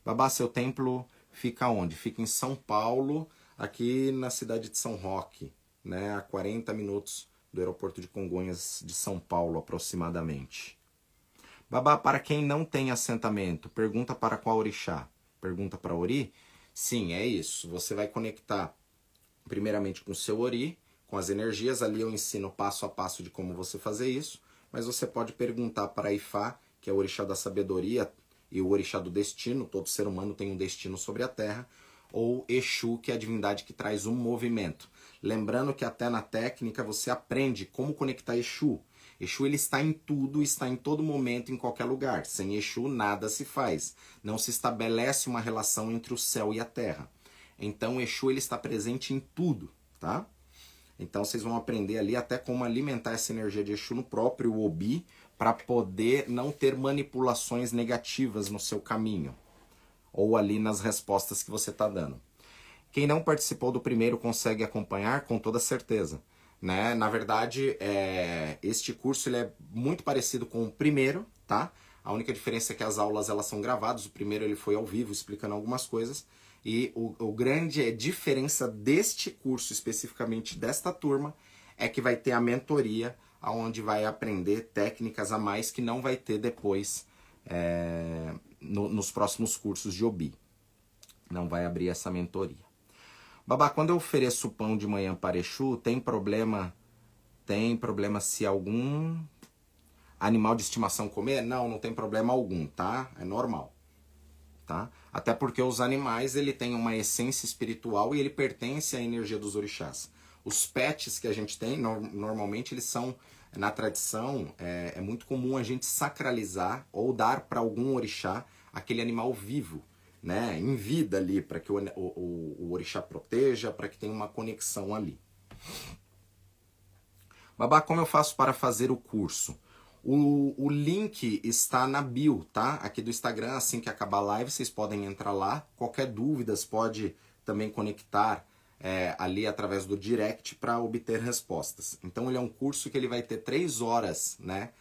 Babá, seu templo fica onde? Fica em São Paulo, aqui na cidade de São Roque, né, a 40 minutos do aeroporto de Congonhas de São Paulo, aproximadamente. Babá, para quem não tem assentamento, pergunta para qual orixá? Pergunta para Ori? Sim, é isso. Você vai conectar primeiramente com o seu Ori, com as energias. Ali eu ensino passo a passo de como você fazer isso. Mas você pode perguntar para Ifá, que é o orixá da sabedoria e o orixá do destino. Todo ser humano tem um destino sobre a terra ou Exu, que é a divindade que traz um movimento. Lembrando que até na técnica você aprende como conectar Exu. Exu ele está em tudo, está em todo momento, em qualquer lugar. Sem Exu nada se faz. Não se estabelece uma relação entre o céu e a terra. Então Exu ele está presente em tudo, tá? Então vocês vão aprender ali até como alimentar essa energia de Exu no próprio Obi para poder não ter manipulações negativas no seu caminho ou ali nas respostas que você está dando. Quem não participou do primeiro consegue acompanhar com toda certeza. Né? Na verdade, é, este curso ele é muito parecido com o primeiro, tá? A única diferença é que as aulas elas são gravadas. O primeiro ele foi ao vivo explicando algumas coisas e o, o grande diferença deste curso especificamente desta turma é que vai ter a mentoria, aonde vai aprender técnicas a mais que não vai ter depois é, no, nos próximos cursos de OBI. Não vai abrir essa mentoria. Babá, quando eu ofereço pão de manhã para Exu, tem problema? Tem problema se algum animal de estimação comer? Não, não tem problema algum, tá? É normal. Tá? Até porque os animais ele tem uma essência espiritual e ele pertence à energia dos orixás. Os pets que a gente tem, no, normalmente eles são na tradição, é, é muito comum a gente sacralizar ou dar para algum orixá aquele animal vivo, né, em vida ali, para que o, o, o orixá proteja, para que tenha uma conexão ali. Babá, como eu faço para fazer o curso? O, o link está na bio, tá? Aqui do Instagram, assim que acabar a live, vocês podem entrar lá. Qualquer dúvidas, pode também conectar é, ali através do direct para obter respostas. Então ele é um curso que ele vai ter três horas né,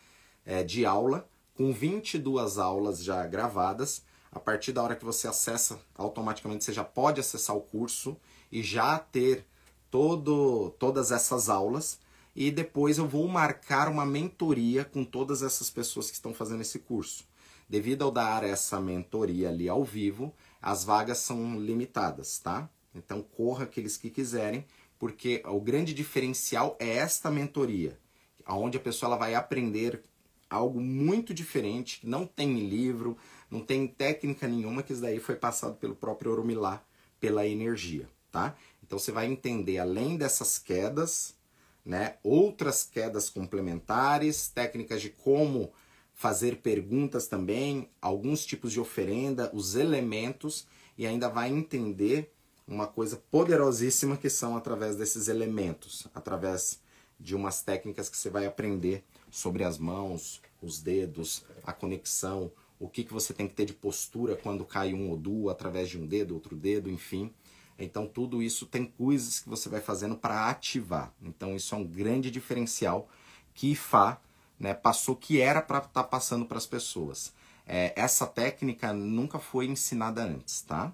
é, de aula, com 22 aulas já gravadas. A partir da hora que você acessa, automaticamente você já pode acessar o curso e já ter todo, todas essas aulas e depois eu vou marcar uma mentoria com todas essas pessoas que estão fazendo esse curso. Devido ao dar essa mentoria ali ao vivo, as vagas são limitadas, tá? Então corra aqueles que quiserem, porque o grande diferencial é esta mentoria, onde a pessoa ela vai aprender algo muito diferente, que não tem livro, não tem técnica nenhuma, que isso daí foi passado pelo próprio Oromilá, pela energia, tá? Então você vai entender além dessas quedas, né? Outras quedas complementares, técnicas de como fazer perguntas também, alguns tipos de oferenda, os elementos e ainda vai entender uma coisa poderosíssima que são através desses elementos, através de umas técnicas que você vai aprender sobre as mãos, os dedos, a conexão, o que, que você tem que ter de postura quando cai um odu através de um dedo, outro dedo, enfim. Então tudo isso tem coisas que você vai fazendo para ativar. Então isso é um grande diferencial que Fá né, passou que era para estar tá passando para as pessoas. É, essa técnica nunca foi ensinada antes, tá?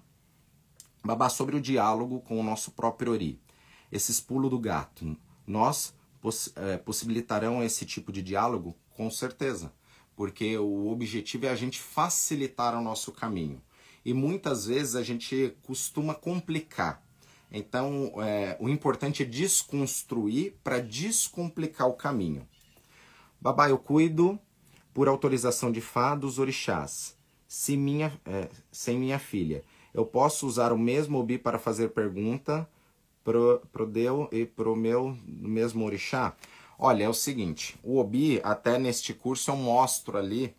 Babá sobre o diálogo com o nosso próprio Ori. Esses pulos do gato, nós poss é, possibilitarão esse tipo de diálogo? Com certeza, porque o objetivo é a gente facilitar o nosso caminho e muitas vezes a gente costuma complicar. Então, é, o importante é desconstruir para descomplicar o caminho. Babá, eu cuido por autorização de Fá dos orixás. Se minha, é, sem minha filha, eu posso usar o mesmo obi para fazer pergunta pro, pro Deu e pro meu mesmo orixá? Olha, é o seguinte, o obi, até neste curso eu mostro ali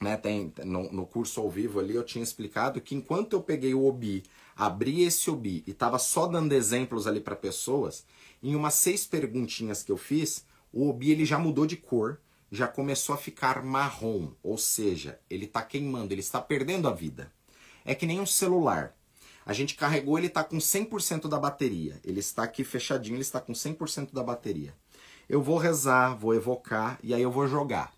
né, tem, no, no, curso ao vivo ali, eu tinha explicado que enquanto eu peguei o OBI, abri esse OBI e estava só dando exemplos ali para pessoas, em umas seis perguntinhas que eu fiz, o OBI ele já mudou de cor, já começou a ficar marrom, ou seja, ele está queimando, ele está perdendo a vida. É que nem um celular. A gente carregou, ele está com 100% da bateria. Ele está aqui fechadinho, ele está com 100% da bateria. Eu vou rezar, vou evocar e aí eu vou jogar.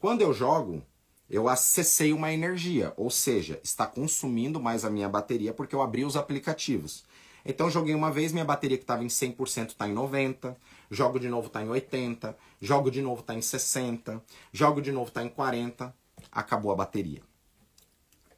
Quando eu jogo, eu acessei uma energia, ou seja, está consumindo mais a minha bateria porque eu abri os aplicativos. Então joguei uma vez, minha bateria que estava em 100% está em 90, jogo de novo está em 80, jogo de novo está em 60, jogo de novo está em 40, acabou a bateria.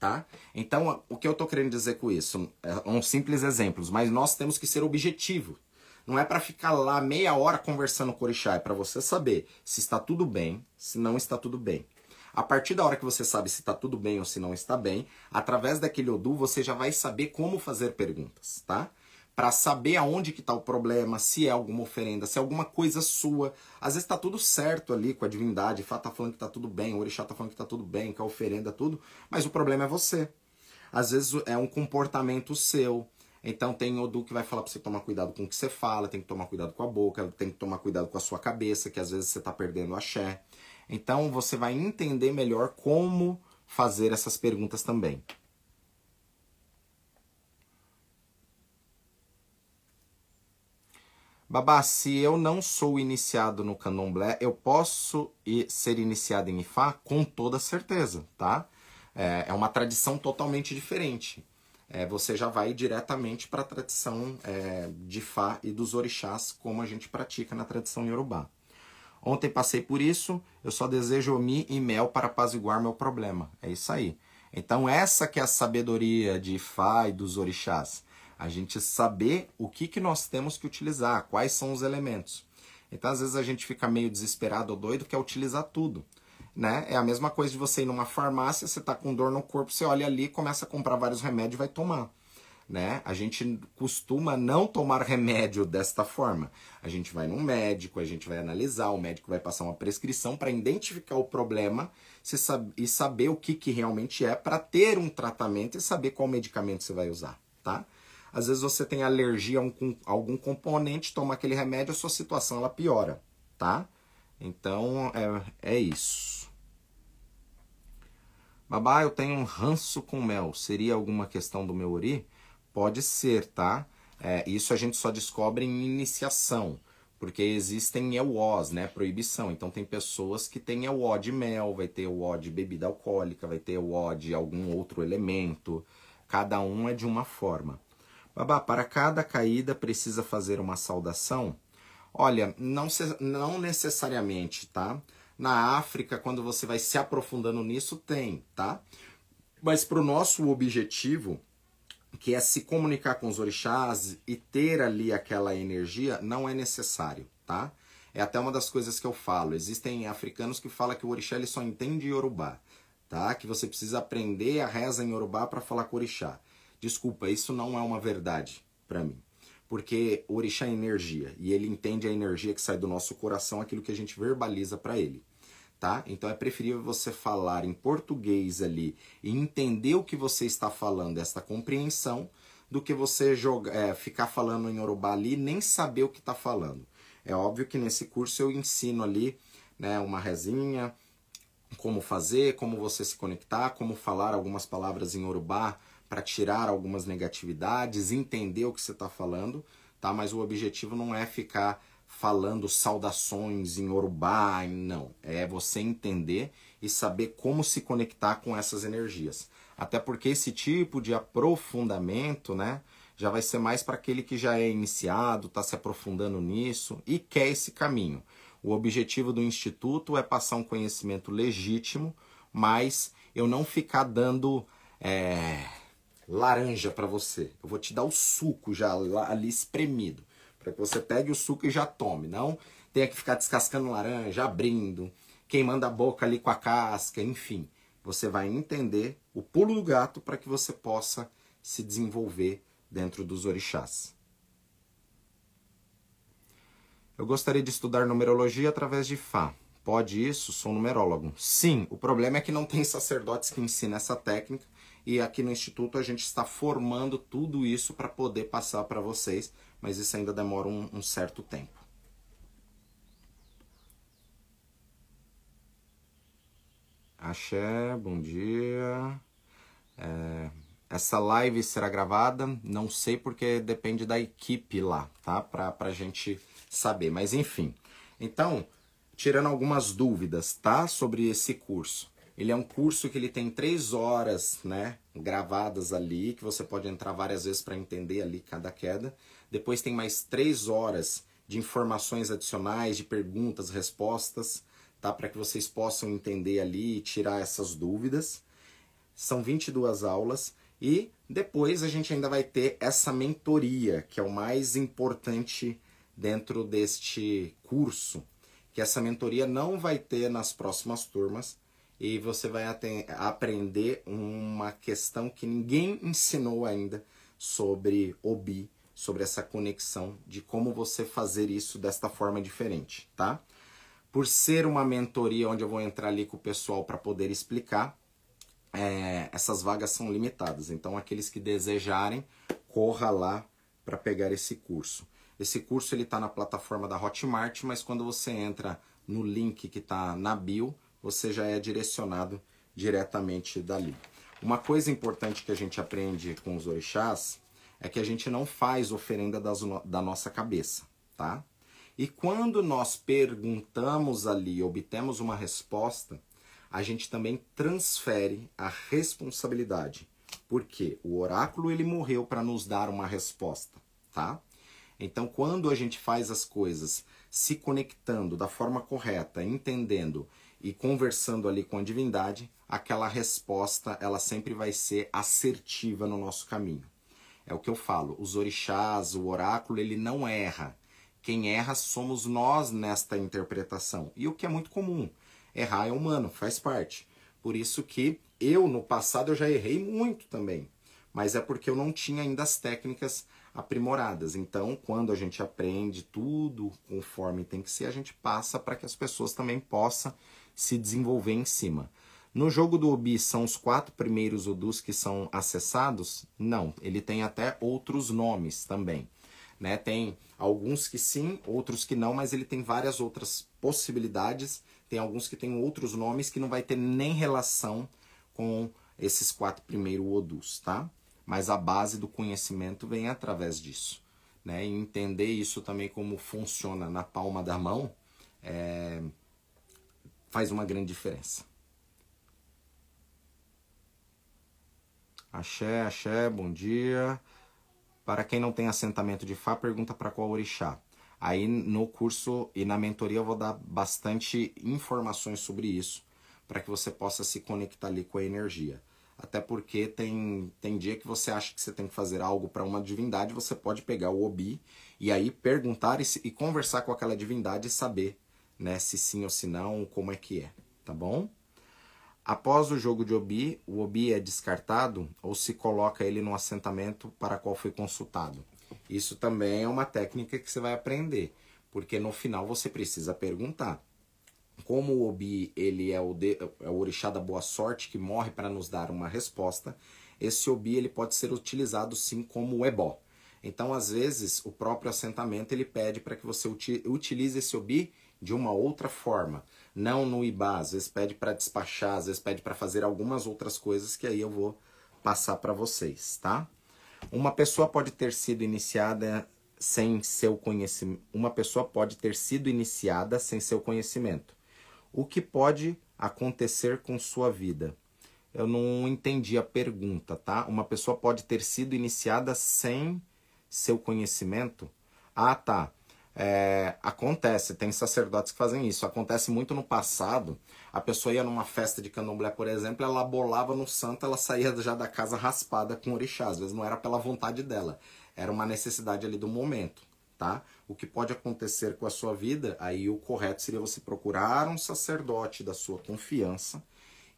Tá? Então, o que eu estou querendo dizer com isso? É um simples exemplos, mas nós temos que ser objetivo. Não é para ficar lá meia hora conversando com o orixá, é para você saber se está tudo bem, se não está tudo bem. A partir da hora que você sabe se está tudo bem ou se não está bem, através daquele Odu você já vai saber como fazer perguntas, tá? Para saber aonde que está o problema, se é alguma oferenda, se é alguma coisa sua. Às vezes está tudo certo ali com a divindade, Fá tá falando que está tudo bem, o orixá tá falando que está tudo bem, que a oferenda tudo, mas o problema é você. Às vezes é um comportamento seu, então tem Odu que vai falar para você tomar cuidado com o que você fala, tem que tomar cuidado com a boca, tem que tomar cuidado com a sua cabeça, que às vezes você está perdendo a axé. Então você vai entender melhor como fazer essas perguntas também. Babá, se eu não sou iniciado no candomblé, eu posso ser iniciado em Ifá? Com toda certeza, tá? É, é uma tradição totalmente diferente. É, você já vai diretamente para a tradição é, de Ifá e dos orixás, como a gente pratica na tradição Yorubá. Ontem passei por isso, eu só desejo omi e mel para apaziguar meu problema. É isso aí. Então essa que é a sabedoria de Fá e dos orixás. A gente saber o que, que nós temos que utilizar, quais são os elementos. Então às vezes a gente fica meio desesperado ou doido, quer utilizar tudo. Né? É a mesma coisa de você ir numa farmácia, você está com dor no corpo, você olha ali, começa a comprar vários remédios e vai tomar né? A gente costuma não tomar remédio desta forma. A gente vai num médico, a gente vai analisar, o médico vai passar uma prescrição para identificar o problema e saber o que, que realmente é para ter um tratamento e saber qual medicamento você vai usar, tá? Às vezes você tem alergia a, um, a algum componente, toma aquele remédio, a sua situação ela piora, tá? Então é, é isso. Babá, eu tenho um ranço com mel. Seria alguma questão do meu ori? Pode ser, tá? É, isso a gente só descobre em iniciação, porque existem EUOs, né? Proibição. Então tem pessoas que têm EUO de mel, vai ter EUO de bebida alcoólica, vai ter EUO de algum outro elemento. Cada um é de uma forma. Babá, para cada caída precisa fazer uma saudação? Olha, não, não necessariamente, tá? Na África, quando você vai se aprofundando nisso, tem, tá? Mas para o nosso objetivo, que é se comunicar com os orixás e ter ali aquela energia, não é necessário, tá? É até uma das coisas que eu falo. Existem africanos que falam que o orixá ele só entende Yorubá, tá? Que você precisa aprender a reza em Yorubá para falar com o orixá. Desculpa, isso não é uma verdade para mim. Porque o orixá é energia e ele entende a energia que sai do nosso coração, aquilo que a gente verbaliza para ele. Tá? Então é preferível você falar em português ali e entender o que você está falando, esta compreensão, do que você jogar, é, ficar falando em Yorubá ali e nem saber o que está falando. É óbvio que nesse curso eu ensino ali né, uma resinha, como fazer, como você se conectar, como falar algumas palavras em Yorubá para tirar algumas negatividades, entender o que você está falando, tá? Mas o objetivo não é ficar falando saudações em Urubá, não. É você entender e saber como se conectar com essas energias. Até porque esse tipo de aprofundamento, né, já vai ser mais para aquele que já é iniciado, está se aprofundando nisso e quer esse caminho. O objetivo do instituto é passar um conhecimento legítimo, mas eu não ficar dando é, laranja para você. Eu vou te dar o suco já ali espremido, para que você pegue o suco e já tome. Não tenha que ficar descascando laranja, abrindo, queimando a boca ali com a casca, enfim. Você vai entender o pulo do gato para que você possa se desenvolver dentro dos orixás. Eu gostaria de estudar numerologia através de Fá. Pode isso? Sou numerólogo. Sim, o problema é que não tem sacerdotes que ensinam essa técnica e aqui no Instituto a gente está formando tudo isso para poder passar para vocês, mas isso ainda demora um, um certo tempo. Axé, bom dia. É, essa live será gravada, não sei porque depende da equipe lá, tá? Para a gente saber, mas enfim. Então, tirando algumas dúvidas, tá? Sobre esse curso. Ele é um curso que ele tem três horas, né, gravadas ali, que você pode entrar várias vezes para entender ali cada queda. Depois tem mais três horas de informações adicionais, de perguntas, respostas, tá, para que vocês possam entender ali e tirar essas dúvidas. São 22 aulas e depois a gente ainda vai ter essa mentoria, que é o mais importante dentro deste curso, que essa mentoria não vai ter nas próximas turmas, e você vai aprender uma questão que ninguém ensinou ainda sobre Obi, sobre essa conexão de como você fazer isso desta forma diferente, tá? Por ser uma mentoria onde eu vou entrar ali com o pessoal para poder explicar, é, essas vagas são limitadas. Então, aqueles que desejarem, corra lá para pegar esse curso. Esse curso ele está na plataforma da Hotmart, mas quando você entra no link que está na bio, você já é direcionado diretamente dali. Uma coisa importante que a gente aprende com os orixás é que a gente não faz oferenda das, da nossa cabeça, tá? E quando nós perguntamos ali, obtemos uma resposta, a gente também transfere a responsabilidade, porque o oráculo ele morreu para nos dar uma resposta, tá? Então, quando a gente faz as coisas se conectando da forma correta, entendendo e conversando ali com a divindade, aquela resposta ela sempre vai ser assertiva no nosso caminho. É o que eu falo, os orixás, o oráculo, ele não erra. Quem erra somos nós nesta interpretação. E o que é muito comum, errar é humano, faz parte. Por isso que eu no passado eu já errei muito também, mas é porque eu não tinha ainda as técnicas aprimoradas. Então, quando a gente aprende tudo conforme tem que ser, a gente passa para que as pessoas também possam se desenvolver em cima. No jogo do Obi são os quatro primeiros Odus que são acessados? Não, ele tem até outros nomes também. Né? Tem alguns que sim, outros que não, mas ele tem várias outras possibilidades. Tem alguns que tem outros nomes que não vai ter nem relação com esses quatro primeiros odus, tá? Mas a base do conhecimento vem através disso. Né? E entender isso também como funciona na palma da mão é... faz uma grande diferença. Axé, axé, bom dia. Para quem não tem assentamento de Fá, pergunta para qual orixá. Aí no curso e na mentoria eu vou dar bastante informações sobre isso, para que você possa se conectar ali com a energia. Até porque tem, tem dia que você acha que você tem que fazer algo para uma divindade, você pode pegar o Obi e aí perguntar e, e conversar com aquela divindade e saber né, se sim ou se não, como é que é, tá bom? Após o jogo de Obi, o Obi é descartado ou se coloca ele no assentamento para qual foi consultado. Isso também é uma técnica que você vai aprender, porque no final você precisa perguntar. Como o Obi ele é o, de, é o orixá da boa sorte que morre para nos dar uma resposta, esse Obi ele pode ser utilizado sim como ebó. Então, às vezes, o próprio assentamento ele pede para que você utilize esse Obi de uma outra forma não no IBA, às vezes pede para despachar, às vezes pede para fazer algumas outras coisas que aí eu vou passar para vocês, tá? Uma pessoa pode ter sido iniciada sem seu conhecimento. Uma pessoa pode ter sido iniciada sem seu conhecimento. O que pode acontecer com sua vida? Eu não entendi a pergunta, tá? Uma pessoa pode ter sido iniciada sem seu conhecimento? Ah, tá. É, acontece, tem sacerdotes que fazem isso. Acontece muito no passado. A pessoa ia numa festa de candomblé, por exemplo, ela bolava no santo, ela saía já da casa raspada com orixá. Às vezes não era pela vontade dela, era uma necessidade ali do momento, tá? O que pode acontecer com a sua vida, aí o correto seria você procurar um sacerdote da sua confiança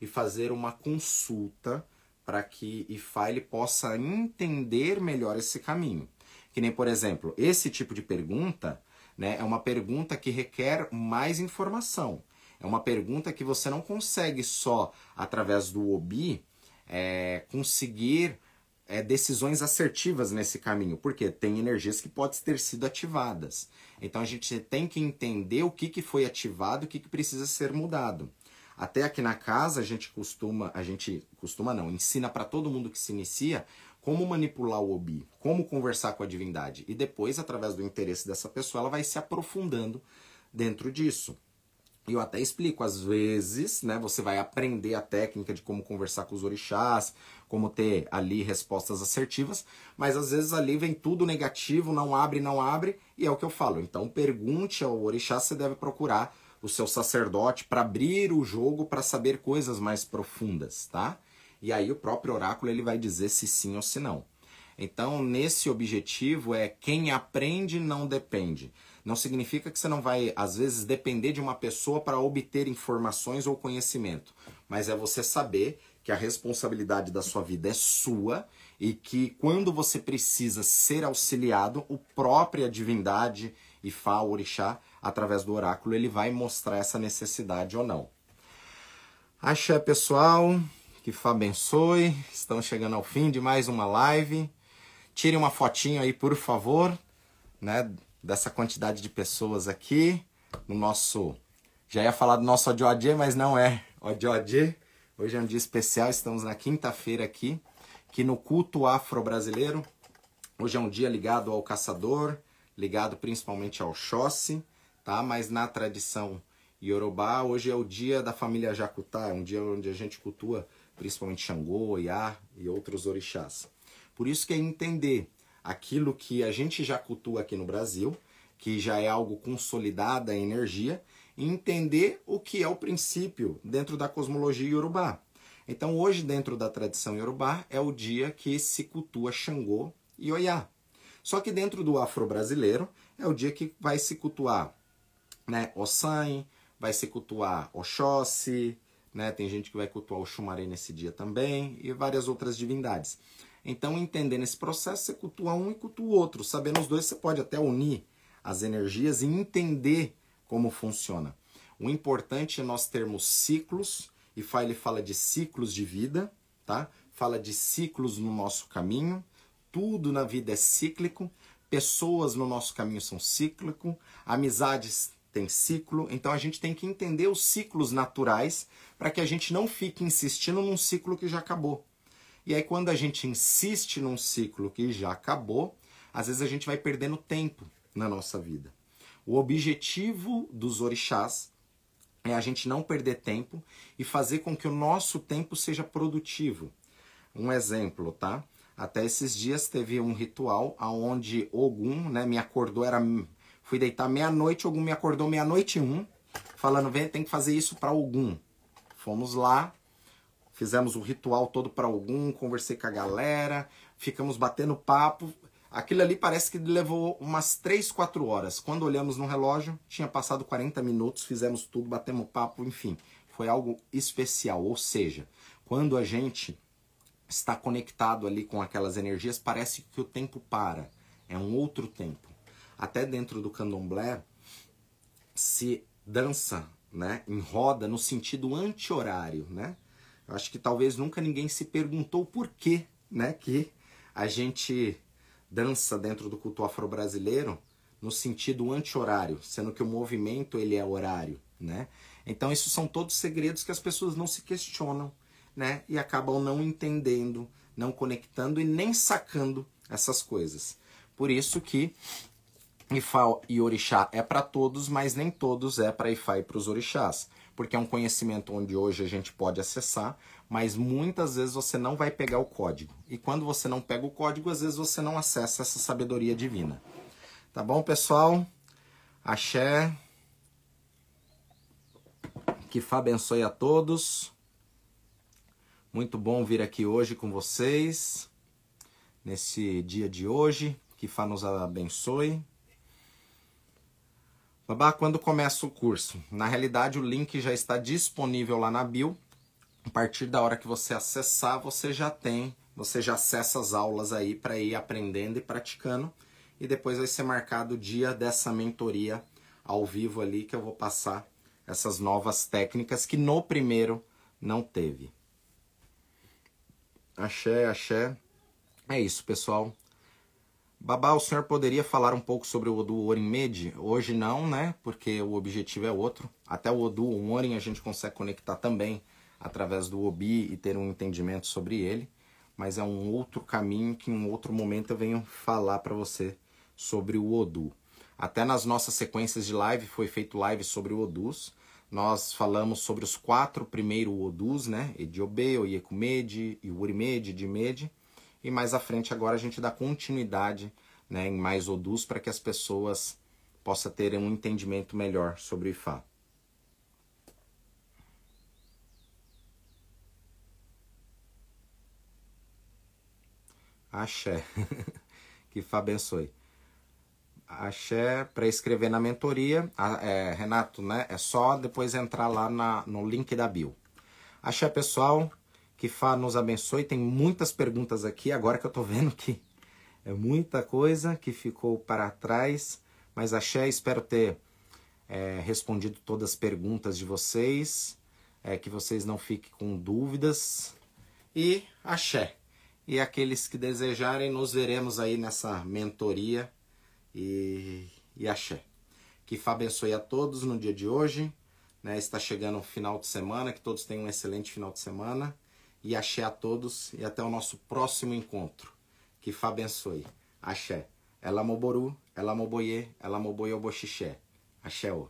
e fazer uma consulta para que Ifá ele possa entender melhor esse caminho. Que nem, por exemplo, esse tipo de pergunta né, é uma pergunta que requer mais informação. É uma pergunta que você não consegue só através do OBI é, conseguir é, decisões assertivas nesse caminho, porque tem energias que podem ter sido ativadas. Então a gente tem que entender o que, que foi ativado o que, que precisa ser mudado. Até aqui na casa a gente costuma, a gente costuma não, ensina para todo mundo que se inicia como manipular o Obi, como conversar com a divindade. E depois, através do interesse dessa pessoa, ela vai se aprofundando dentro disso. E eu até explico, às vezes, né, você vai aprender a técnica de como conversar com os orixás, como ter ali respostas assertivas, mas às vezes ali vem tudo negativo, não abre, não abre, e é o que eu falo. Então pergunte ao orixá, você deve procurar o seu sacerdote para abrir o jogo para saber coisas mais profundas, tá? E aí o próprio oráculo ele vai dizer se sim ou se não. Então, nesse objetivo é quem aprende não depende. Não significa que você não vai, às vezes, depender de uma pessoa para obter informações ou conhecimento, mas é você saber que a responsabilidade da sua vida é sua e que quando você precisa ser auxiliado, o própria divindade, Ifá, Orixá, através do oráculo, ele vai mostrar essa necessidade ou não. Axé, pessoal. Que Fá abençoe. Estamos chegando ao fim de mais uma live. Tire uma fotinha aí, por favor, né, dessa quantidade de pessoas aqui no nosso já ia falar do nosso Odioadê, mas não é Odioadê. Hoje é um dia especial, estamos na quinta-feira aqui, que no culto afro-brasileiro. Hoje é um dia ligado ao caçador, ligado principalmente ao Xóssi, tá? Mas na tradição Yorubá, hoje é o dia da família Jacutá, é um dia onde a gente cultua principalmente Xangô, Iá e outros orixás. Por isso que é entender aquilo que a gente já cultua aqui no Brasil, que já é algo consolidado a energia, e entender o que é o princípio dentro da cosmologia iorubá. Então hoje, dentro da tradição iorubá, é o dia que se cultua Xangô e Oiá. Só que dentro do afro-brasileiro, é o dia que vai se cultuar né, Ossan, vai se cultuar Oxóssi, né? Tem gente que vai cultuar o Xumaré nesse dia também e várias outras divindades. Então, entendendo esse processo, você cultua um e cultua o outro. Sabendo os dois, você pode até unir as energias e entender como funciona. O importante é nós termos ciclos, e ele fala de ciclos de vida, tá? Fala de ciclos no nosso caminho. Tudo na vida é cíclico. pessoas no nosso caminho são cíclico, amizades têm ciclo, então a gente tem que entender os ciclos naturais para que a gente não fique insistindo num ciclo que já acabou. E aí quando a gente insiste num ciclo que já acabou, às vezes a gente vai perdendo tempo na nossa vida. O objetivo dos orixás é a gente não perder tempo e fazer com que o nosso tempo seja produtivo. Um exemplo, tá? Até esses dias teve um ritual aonde Ogum, né, me acordou, era fui deitar meia-noite, Ogum me acordou meia-noite e um, falando, vem, tem que fazer isso para Ogum. Fomos lá, fizemos o ritual todo para Ogum, conversei com a galera, ficamos batendo papo. Aquilo ali parece que levou umas 3, 4 horas. Quando olhamos no relógio, tinha passado 40 minutos, fizemos tudo, batemos papo, enfim. Foi algo especial. Ou seja, quando a gente está conectado ali com aquelas energias, parece que o tempo para. É um outro tempo. Até dentro do candomblé se dança, né, em roda no sentido anti-horário, né? Eu acho que talvez nunca ninguém se perguntou por que, né, que a gente dança dentro do culto afro-brasileiro no sentido anti-horário, sendo que o movimento ele é horário, né? Então isso são todos segredos que as pessoas não se questionam né? E acabam não entendendo, não conectando e nem sacando essas coisas. Por isso que Ifá e Orixá é para todos, mas nem todos é para Ifá e para os Orixás. Porque é um conhecimento onde hoje a gente pode acessar, mas muitas vezes você não vai pegar o código. E quando você não pega o código, às vezes você não acessa essa sabedoria divina. Tá bom, pessoal? Axé. Que Fá abençoe a todos. Muito bom vir aqui hoje com vocês, nesse dia de hoje. Que Fá nos abençoe. Babá, quando começa o curso? Na realidade, o link já está disponível lá na bio. A partir da hora que você acessar, você já tem, você já acessa as aulas aí para ir aprendendo e praticando. E depois vai ser marcado o dia dessa mentoria ao vivo ali que eu vou passar essas novas técnicas que no primeiro não teve. Axé, axé. É isso, pessoal. Babá, o senhor poderia falar um pouco sobre o Odu Orim Hoje não, né? Porque o objetivo é outro. Até o Odu, o Orim, a gente consegue conectar também através do Obi e ter um entendimento sobre ele. Mas é um outro caminho que em um outro momento eu venho falar para você sobre o Odu. Até nas nossas sequências de live foi feito live sobre o Odus nós falamos sobre os quatro primeiros Odus, né? Ediobe, Oyekumede, Iurimede, Dimede. E mais à frente agora a gente dá continuidade né, em mais Odus para que as pessoas possam ter um entendimento melhor sobre o Ifá. Axé. que Fá abençoe axé para escrever na mentoria. É, Renato, né? É só depois entrar lá na, no link da bio. Axé, pessoal, que Fá nos abençoe. Tem muitas perguntas aqui, agora que eu tô vendo que é muita coisa que ficou para trás. Mas Axé, espero ter é, respondido todas as perguntas de vocês, é, que vocês não fiquem com dúvidas. E Axé. E aqueles que desejarem, nos veremos aí nessa mentoria e, e axé. Que Fá abençoe a todos no dia de hoje. Né? Está chegando o final de semana, que todos tenham um excelente final de semana. E axé a todos e até o nosso próximo encontro. Que Fá abençoe. Axé. Ela moboru, ela moboye, ela moboye oboxixé. Axé. -o.